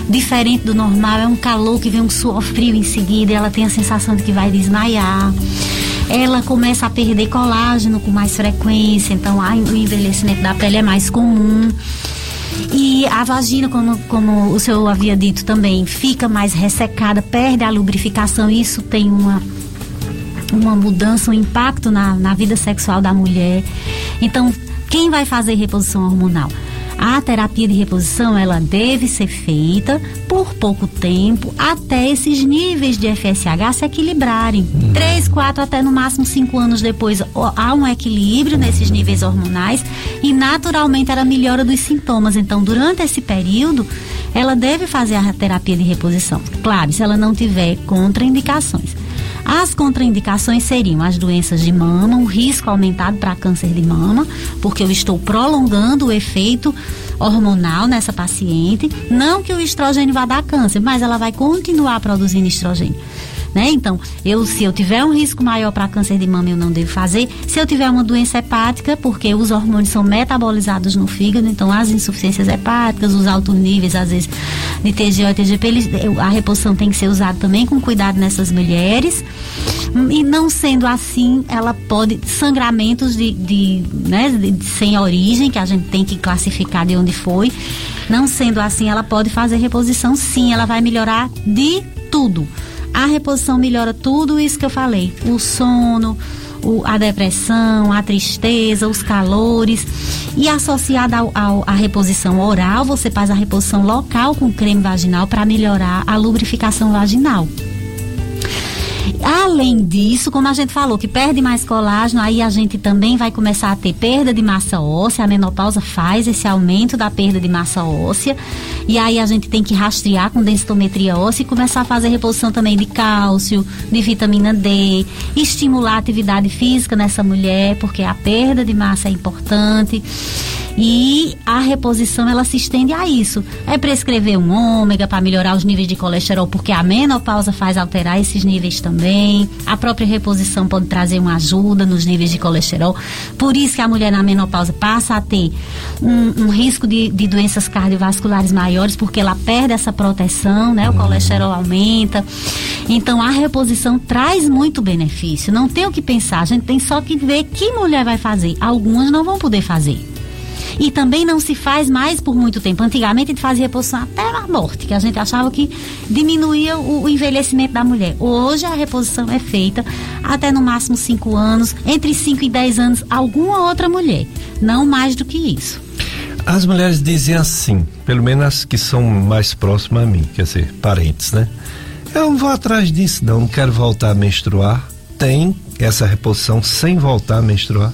diferente do normal, é um calor que vem um suor frio em seguida, ela tem a sensação de que vai desmaiar ela começa a perder colágeno com mais frequência, então o envelhecimento da pele é mais comum. E a vagina, como, como o senhor havia dito também, fica mais ressecada, perde a lubrificação, isso tem uma uma mudança, um impacto na, na vida sexual da mulher. Então, quem vai fazer reposição hormonal? A terapia de reposição ela deve ser feita por pouco tempo até esses níveis de FSH se equilibrarem. Hum. Três, quatro, até no máximo cinco anos depois há um equilíbrio nesses níveis hormonais e naturalmente ela melhora dos sintomas. Então, durante esse período, ela deve fazer a terapia de reposição. Claro, se ela não tiver contraindicações. As contraindicações seriam as doenças de mama, um risco aumentado para câncer de mama, porque eu estou prolongando o efeito hormonal nessa paciente. Não que o estrogênio vá dar câncer, mas ela vai continuar produzindo estrogênio. Né? Então, eu, se eu tiver um risco maior para câncer de mama, eu não devo fazer. Se eu tiver uma doença hepática, porque os hormônios são metabolizados no fígado, então as insuficiências hepáticas, os altos níveis, às vezes, de TGO e TGP, eles, a reposição tem que ser usada também com cuidado nessas mulheres. E não sendo assim, ela pode. Sangramentos de, de, né, de, sem origem, que a gente tem que classificar de onde foi. Não sendo assim, ela pode fazer reposição sim, ela vai melhorar de tudo. A reposição melhora tudo isso que eu falei: o sono, o, a depressão, a tristeza, os calores. E associada à reposição oral, você faz a reposição local com creme vaginal para melhorar a lubrificação vaginal. Além disso, como a gente falou, que perde mais colágeno, aí a gente também vai começar a ter perda de massa óssea. A menopausa faz esse aumento da perda de massa óssea. E aí a gente tem que rastrear com densitometria óssea e começar a fazer reposição também de cálcio, de vitamina D, estimular a atividade física nessa mulher, porque a perda de massa é importante. E a reposição ela se estende a isso. É prescrever um ômega para melhorar os níveis de colesterol, porque a menopausa faz alterar esses níveis também. A própria reposição pode trazer uma ajuda nos níveis de colesterol. Por isso que a mulher na menopausa passa a ter um, um risco de, de, doenças cardiovasculares maiores, porque ela perde essa proteção, né? O colesterol aumenta. Então a reposição traz muito benefício. Não tem o que pensar, a gente tem só que ver que mulher vai fazer. Algumas não vão poder fazer. E também não se faz mais por muito tempo. Antigamente a gente fazia reposição até a morte, que a gente achava que diminuía o, o envelhecimento da mulher. Hoje a reposição é feita até no máximo 5 anos, entre 5 e 10 anos, alguma outra mulher. Não mais do que isso. As mulheres dizem assim, pelo menos as que são mais próximas a mim, quer dizer, parentes, né? Eu não vou atrás disso, não, não quero voltar a menstruar. Tem essa reposição sem voltar a menstruar?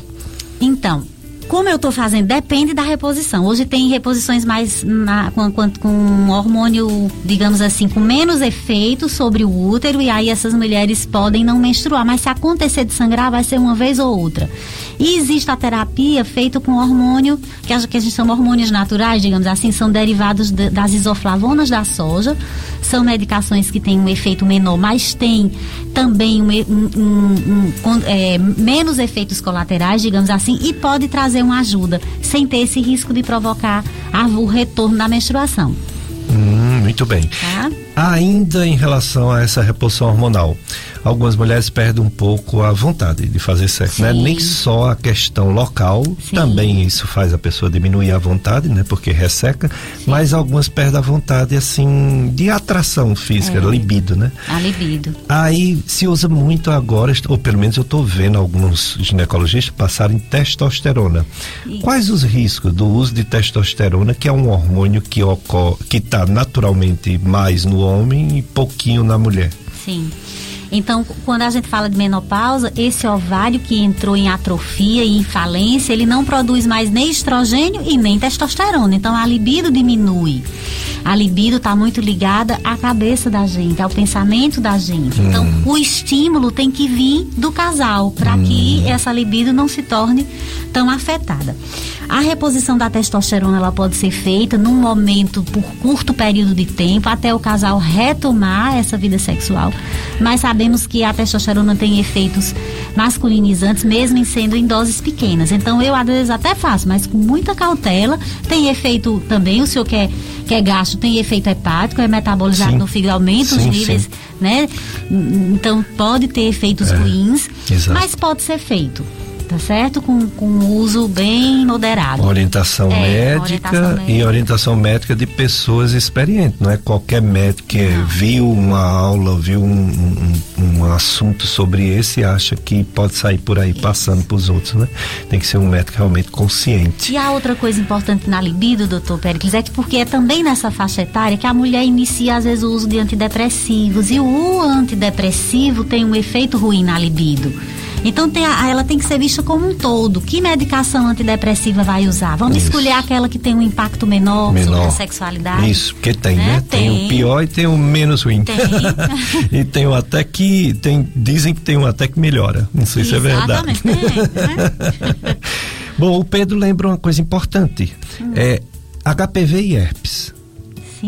Então, como eu estou fazendo, depende da reposição. Hoje tem reposições mais na, com, com, com hormônio, digamos assim, com menos efeito sobre o útero, e aí essas mulheres podem não menstruar. Mas se acontecer de sangrar, vai ser uma vez ou outra. E existe a terapia feita com hormônio, que a, que a gente chama hormônios naturais, digamos assim, são derivados de, das isoflavonas da soja. São medicações que têm um efeito menor, mas têm também um, um, um, é, menos efeitos colaterais, digamos assim, e pode trazer uma ajuda, sem ter esse risco de provocar o retorno da menstruação. Hum, muito bem. Tá? Ainda em relação a essa reposição hormonal, algumas mulheres perdem um pouco a vontade de fazer sexo, né? Nem só a questão local, Sim. também isso faz a pessoa diminuir a vontade, né? Porque resseca, Sim. mas algumas perdem a vontade, assim, de atração física, é. libido, né? A libido. Aí se usa muito agora, ou pelo menos eu estou vendo alguns ginecologistas passarem testosterona. Isso. Quais os riscos do uso de testosterona, que é um hormônio que ocorre, que está naturalmente mais no homem e pouquinho na mulher? Sim. Então, quando a gente fala de menopausa, esse ovário que entrou em atrofia e em falência, ele não produz mais nem estrogênio e nem testosterona. Então, a libido diminui. A libido está muito ligada à cabeça da gente, ao pensamento da gente. Então, hum. O estímulo tem que vir do casal para hum. que essa libido não se torne tão afetada. A reposição da testosterona ela pode ser feita num momento por curto período de tempo até o casal retomar essa vida sexual. Mas sabemos que a testosterona tem efeitos masculinizantes mesmo sendo em doses pequenas. Então eu às vezes até faço, mas com muita cautela. Tem efeito também, o senhor quer quer gasto, tem efeito hepático, é metabolizado sim. no fígado, aumenta sim, os níveis, sim. né? Então pode ter efeitos é, ruins, exato. mas pode ser feito. Tá certo? Com, com uso bem moderado. Orientação é, médica orientação e orientação médica de pessoas experientes, não é qualquer médico que não. viu uma aula, viu um, um, um, assunto sobre esse e acha que pode sair por aí Isso. passando para os outros, né? Tem que ser um médico realmente consciente. E a outra coisa importante na libido, doutor Pericles, é que porque é também nessa faixa etária que a mulher inicia às vezes o uso de antidepressivos e o antidepressivo tem um efeito ruim na libido. Então tem a, ela tem que ser vista como um todo. Que medicação antidepressiva vai usar? Vamos Isso. escolher aquela que tem um impacto menor, menor. sobre a sexualidade. Isso, porque tem, né? né? Tem. tem. o pior e tem o menos ruim. Tem. e tem um até que tem, dizem que tem um até que melhora. Não sei Exatamente. se é verdade. Tem, né? Bom, o Pedro lembra uma coisa importante. Hum. É HPV e herpes.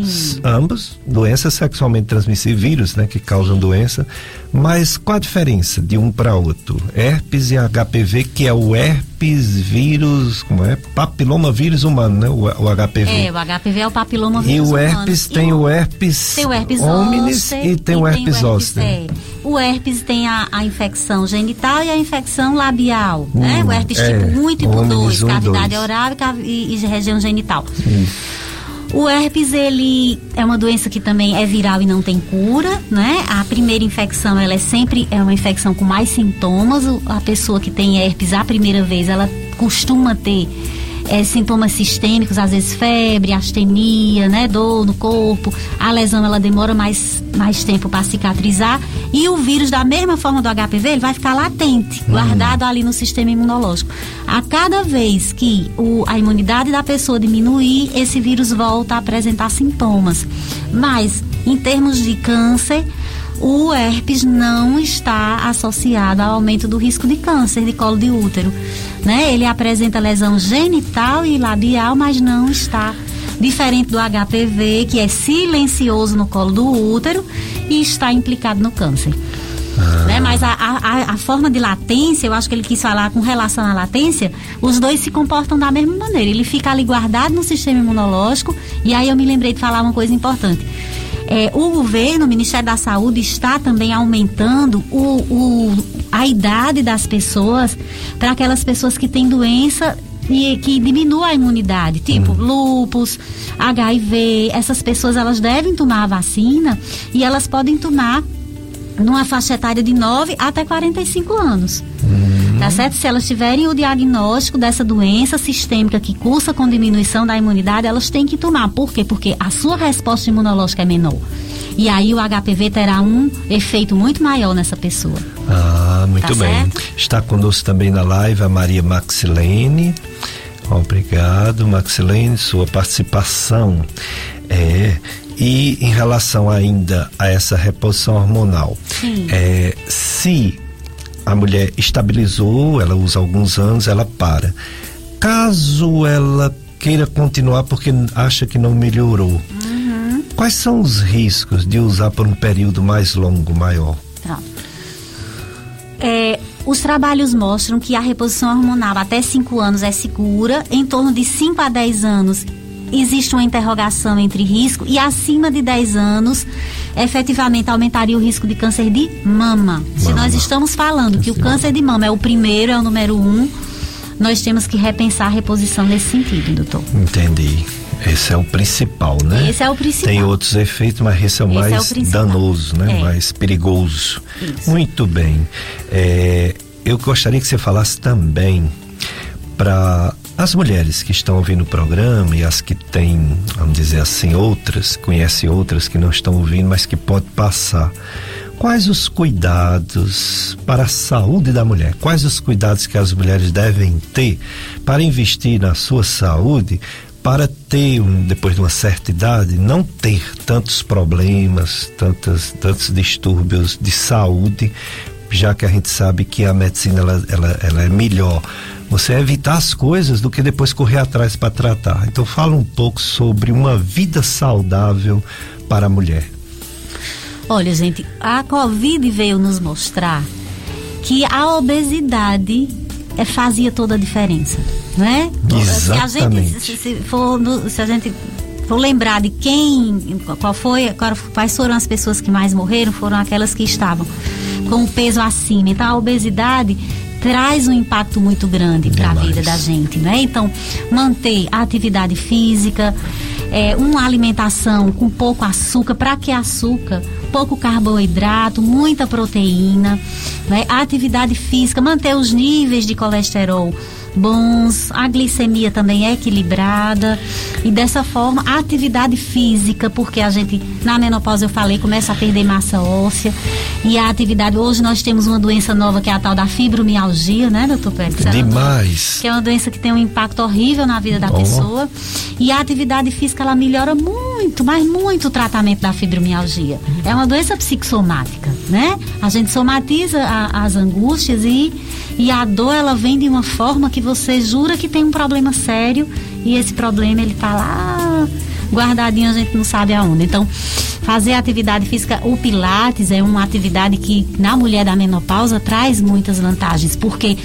Sim. Ambos, doenças sexualmente transmissíveis, vírus, né, que causam Sim. doença. Mas qual a diferença de um para outro? Herpes e HPV, que é o herpes vírus, como é? Papiloma vírus humano, né? O, o HPV. É, o HPV é o papiloma vírus humano. E o herpes humano. tem o, o herpes, tem o herpes hominis e tem o herpes zoster. É. O herpes tem a, a, infecção genital e a infecção labial, hum, né? O herpes é, tipo 1 e tipo 2, cavidade oral e, e, região genital. Isso. O herpes, ele é uma doença que também é viral e não tem cura, né? A primeira infecção, ela é sempre é uma infecção com mais sintomas. A pessoa que tem herpes a primeira vez, ela costuma ter é, sintomas sistêmicos, às vezes febre, astenia, né, dor no corpo. A lesão ela demora mais, mais tempo para cicatrizar e o vírus da mesma forma do HPV ele vai ficar latente, uhum. guardado ali no sistema imunológico. A cada vez que o, a imunidade da pessoa diminuir, esse vírus volta a apresentar sintomas. Mas em termos de câncer, o herpes não está associado ao aumento do risco de câncer de colo de útero. Né? Ele apresenta lesão genital e labial, mas não está diferente do HPV, que é silencioso no colo do útero e está implicado no câncer. Ah. Né? Mas a, a, a, forma de latência, eu acho que ele quis falar com relação à latência, os dois se comportam da mesma maneira. Ele fica ali guardado no sistema imunológico, e aí eu me lembrei de falar uma coisa importante. É, o governo, o Ministério da Saúde, está também aumentando o, o a idade das pessoas para aquelas pessoas que têm doença e que diminua a imunidade, tipo hum. lupus, HIV. Essas pessoas elas devem tomar a vacina e elas podem tomar numa faixa etária de 9 até 45 anos. Uhum. Tá certo? Se elas tiverem o diagnóstico dessa doença sistêmica que cursa com diminuição da imunidade, elas têm que tomar. Por quê? Porque a sua resposta imunológica é menor. E aí o HPV terá um efeito muito maior nessa pessoa. Ah, muito tá bem. Certo? Está conosco também na live a Maria Maxilene. Obrigado, Maxilene, sua participação. É, e em relação ainda a essa reposição hormonal, é, se a mulher estabilizou, ela usa alguns anos, ela para. Caso ela queira continuar porque acha que não melhorou, uhum. quais são os riscos de usar por um período mais longo, maior? Tá. É, os trabalhos mostram que a reposição hormonal até 5 anos é segura, em torno de 5 a 10 anos existe uma interrogação entre risco e acima de 10 anos efetivamente aumentaria o risco de câncer de mama. mama. Se nós estamos falando que o câncer de mama é o primeiro, é o número um, nós temos que repensar a reposição nesse sentido, doutor. Entendi. Esse é o principal, né? Esse é o principal. Tem outros efeitos, mas esse é o esse mais é o danoso, né? É. Mais perigoso. Isso. Muito bem. É, eu gostaria que você falasse também para as mulheres que estão ouvindo o programa e as que têm, vamos dizer assim, outras, conhecem outras que não estão ouvindo, mas que pode passar. Quais os cuidados para a saúde da mulher? Quais os cuidados que as mulheres devem ter para investir na sua saúde, para ter, um, depois de uma certa idade, não ter tantos problemas, tantos, tantos distúrbios de saúde, já que a gente sabe que a medicina ela, ela, ela é melhor você evitar as coisas do que depois correr atrás para tratar. Então fala um pouco sobre uma vida saudável para a mulher. Olha, gente, a Covid veio nos mostrar que a obesidade é, fazia toda a diferença, né? Exatamente. Se a gente, se, for, se a gente for lembrar de quem, qual foi, quais foram as pessoas que mais morreram, foram aquelas que estavam com o peso acima. Então a obesidade traz um impacto muito grande para a vida da gente, né? Então, manter a atividade física, é, uma alimentação com pouco açúcar, para que açúcar? Pouco carboidrato, muita proteína, né? A atividade física, manter os níveis de colesterol bons, a glicemia também é equilibrada e dessa forma a atividade física, porque a gente na menopausa eu falei começa a perder massa óssea e a atividade hoje nós temos uma doença nova que é a tal da fibromialgia, né, doutor Pérez? Demais. Que é uma doença que tem um impacto horrível na vida da oh. pessoa e a atividade física ela melhora muito, mas muito o tratamento da fibromialgia. É uma doença psicossomática, né? A gente somatiza a, as angústias e e a dor ela vem de uma forma que você jura que tem um problema sério e esse problema ele tá lá guardadinho, a gente não sabe aonde. Então, fazer atividade física, o Pilates é uma atividade que na mulher da menopausa traz muitas vantagens, porque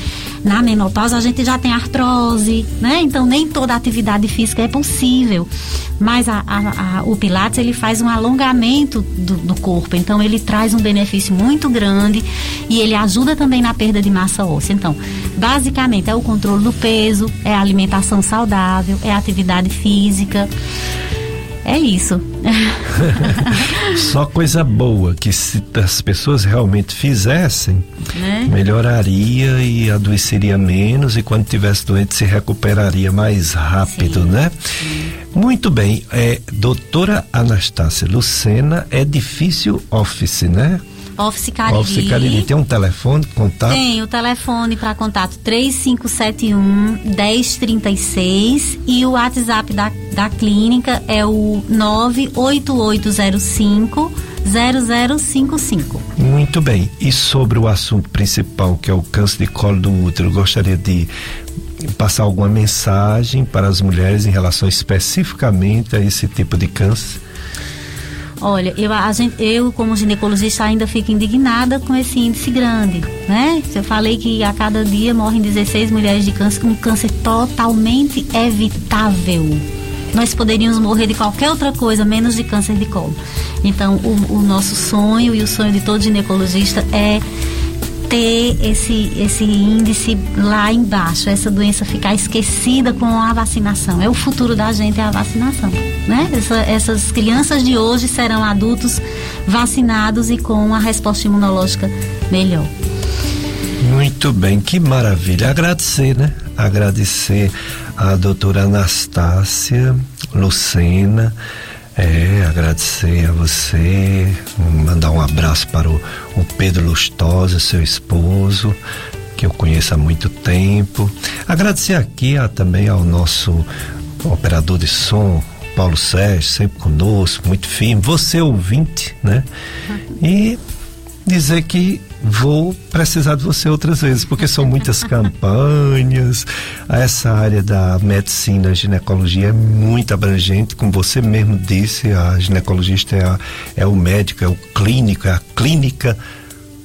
na menopausa a gente já tem artrose, né? Então nem toda atividade física é possível. Mas a, a, a, o Pilates ele faz um alongamento do, do, corpo, então ele traz um benefício muito grande e ele ajuda também na perda de massa óssea. Então, basicamente é o controle do peso, é a alimentação saudável, é a atividade física. É isso. Só coisa boa que se as pessoas realmente fizessem, né? melhoraria e adoeceria menos e quando tivesse doente se recuperaria mais rápido, Sim. né? Sim. Muito bem, é, doutora Anastácia Lucena é difícil office, né? Office Cariri. Office Cariri. Tem um telefone, contato? Tem, o telefone para contato 3571 1036 e o WhatsApp da, da clínica é o 98805 0055. Muito bem. E sobre o assunto principal, que é o câncer de colo do útero, gostaria de passar alguma mensagem para as mulheres em relação especificamente a esse tipo de câncer? Olha, eu, a gente, eu como ginecologista ainda fico indignada com esse índice grande, né? Eu falei que a cada dia morrem 16 mulheres de câncer, um câncer totalmente evitável. Nós poderíamos morrer de qualquer outra coisa, menos de câncer de colo. Então, o, o nosso sonho e o sonho de todo ginecologista é ter esse, esse índice lá embaixo, essa doença ficar esquecida com a vacinação. É o futuro da gente, é a vacinação. Né? Essa, essas crianças de hoje serão adultos vacinados e com uma resposta imunológica melhor. Muito bem, que maravilha. Agradecer, né? Agradecer a doutora Anastácia Lucena é, agradecer a você, mandar um abraço para o, o Pedro Lustosa, seu esposo, que eu conheço há muito tempo. Agradecer aqui a, também ao nosso operador de som, Paulo Sérgio, sempre conosco, muito firme. Você ouvinte, né? E dizer que vou precisar de você outras vezes, porque são muitas campanhas. Essa área da medicina, ginecologia é muito abrangente, como você mesmo disse, a ginecologista é, a, é o médico, é o clínico, é a clínica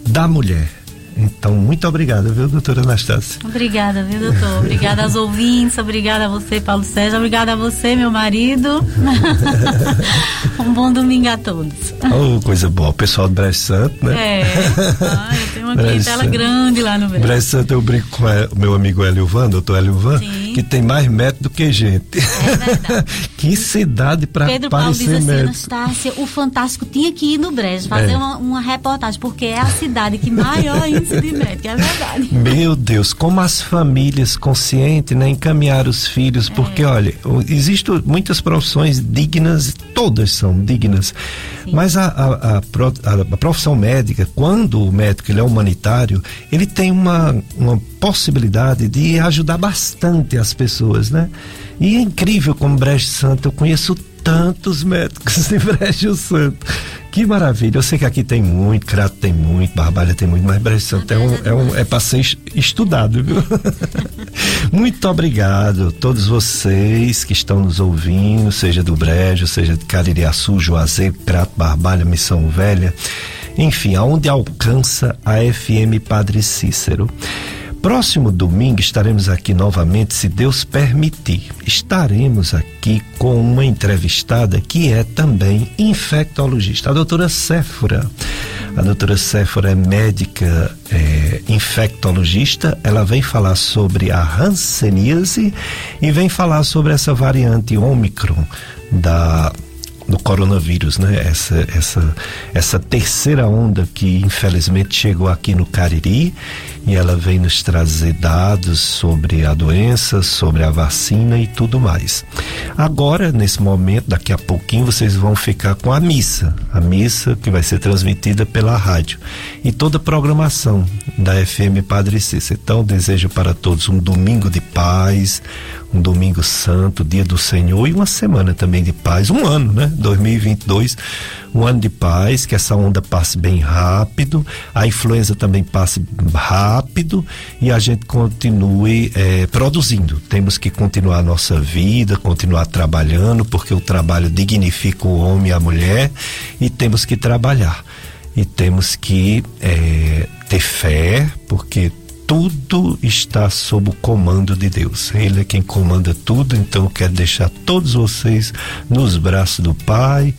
da mulher então, muito obrigada, viu, doutora Anastácia? Obrigada, viu, doutor? Obrigada aos ouvintes, obrigada a você, Paulo Sérgio, obrigada a você, meu marido. um bom domingo a todos. Oh, coisa boa. O pessoal do Brejo Santo, né? É. Ah, eu tenho uma clientela grande lá no Brejo. Brejo Santo, eu brinco com o meu amigo Hélio Van, doutor Hélio Van, Sim. Que tem mais método do que gente. É verdade. que cidade para Pedro Paulo diz assim, Anastácia, o Fantástico tinha que ir no Brejo, fazer é. uma, uma reportagem, porque é a cidade que maior de médico, é verdade. Meu Deus, como as famílias conscientes, né, encaminhar os filhos, é. porque olha, existem muitas profissões dignas, todas são dignas, Sim. mas a, a, a, a, profissão médica, quando o médico ele é humanitário, ele tem uma, uma possibilidade de ajudar bastante as pessoas, né? E é incrível como Brejo Santo, eu conheço tantos médicos de Brejo Santo que maravilha. Eu sei que aqui tem muito, Crato tem muito, Barbalha tem muito, mas Brejo Santo é, um, é, um, é para ser estudado, viu? muito obrigado a todos vocês que estão nos ouvindo, seja do Brejo, seja de Caririaçu, Juazeiro, Crato, Barbalha, Missão Velha. Enfim, aonde alcança a FM Padre Cícero. Próximo domingo estaremos aqui novamente, se Deus permitir. Estaremos aqui com uma entrevistada que é também infectologista, a doutora Séfora. A doutora Séfora é médica é, infectologista. Ela vem falar sobre a hanseníase e vem falar sobre essa variante Ômicron da do coronavírus, né? Essa, essa, essa terceira onda que infelizmente chegou aqui no Cariri e ela vem nos trazer dados sobre a doença, sobre a vacina e tudo mais. Agora, nesse momento, daqui a pouquinho, vocês vão ficar com a missa, a missa que vai ser transmitida pela rádio e toda a programação da FM Padre Cícero. Então, desejo para todos um domingo de paz, um domingo santo, dia do Senhor e uma semana também de paz, um ano, né? 2022, um ano de paz, que essa onda passe bem rápido, a influenza também passe rápido e a gente continue é, produzindo. Temos que continuar a nossa vida, continuar trabalhando, porque o trabalho dignifica o homem e a mulher e temos que trabalhar. E temos que é, ter fé, porque tudo está sob o comando de Deus. Ele é quem comanda tudo, então quero deixar todos vocês nos braços do Pai,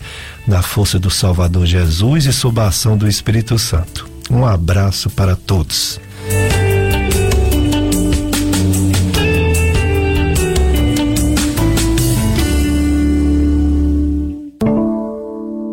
na força do Salvador Jesus e sob a ação do Espírito Santo. Um abraço para todos. Thank you.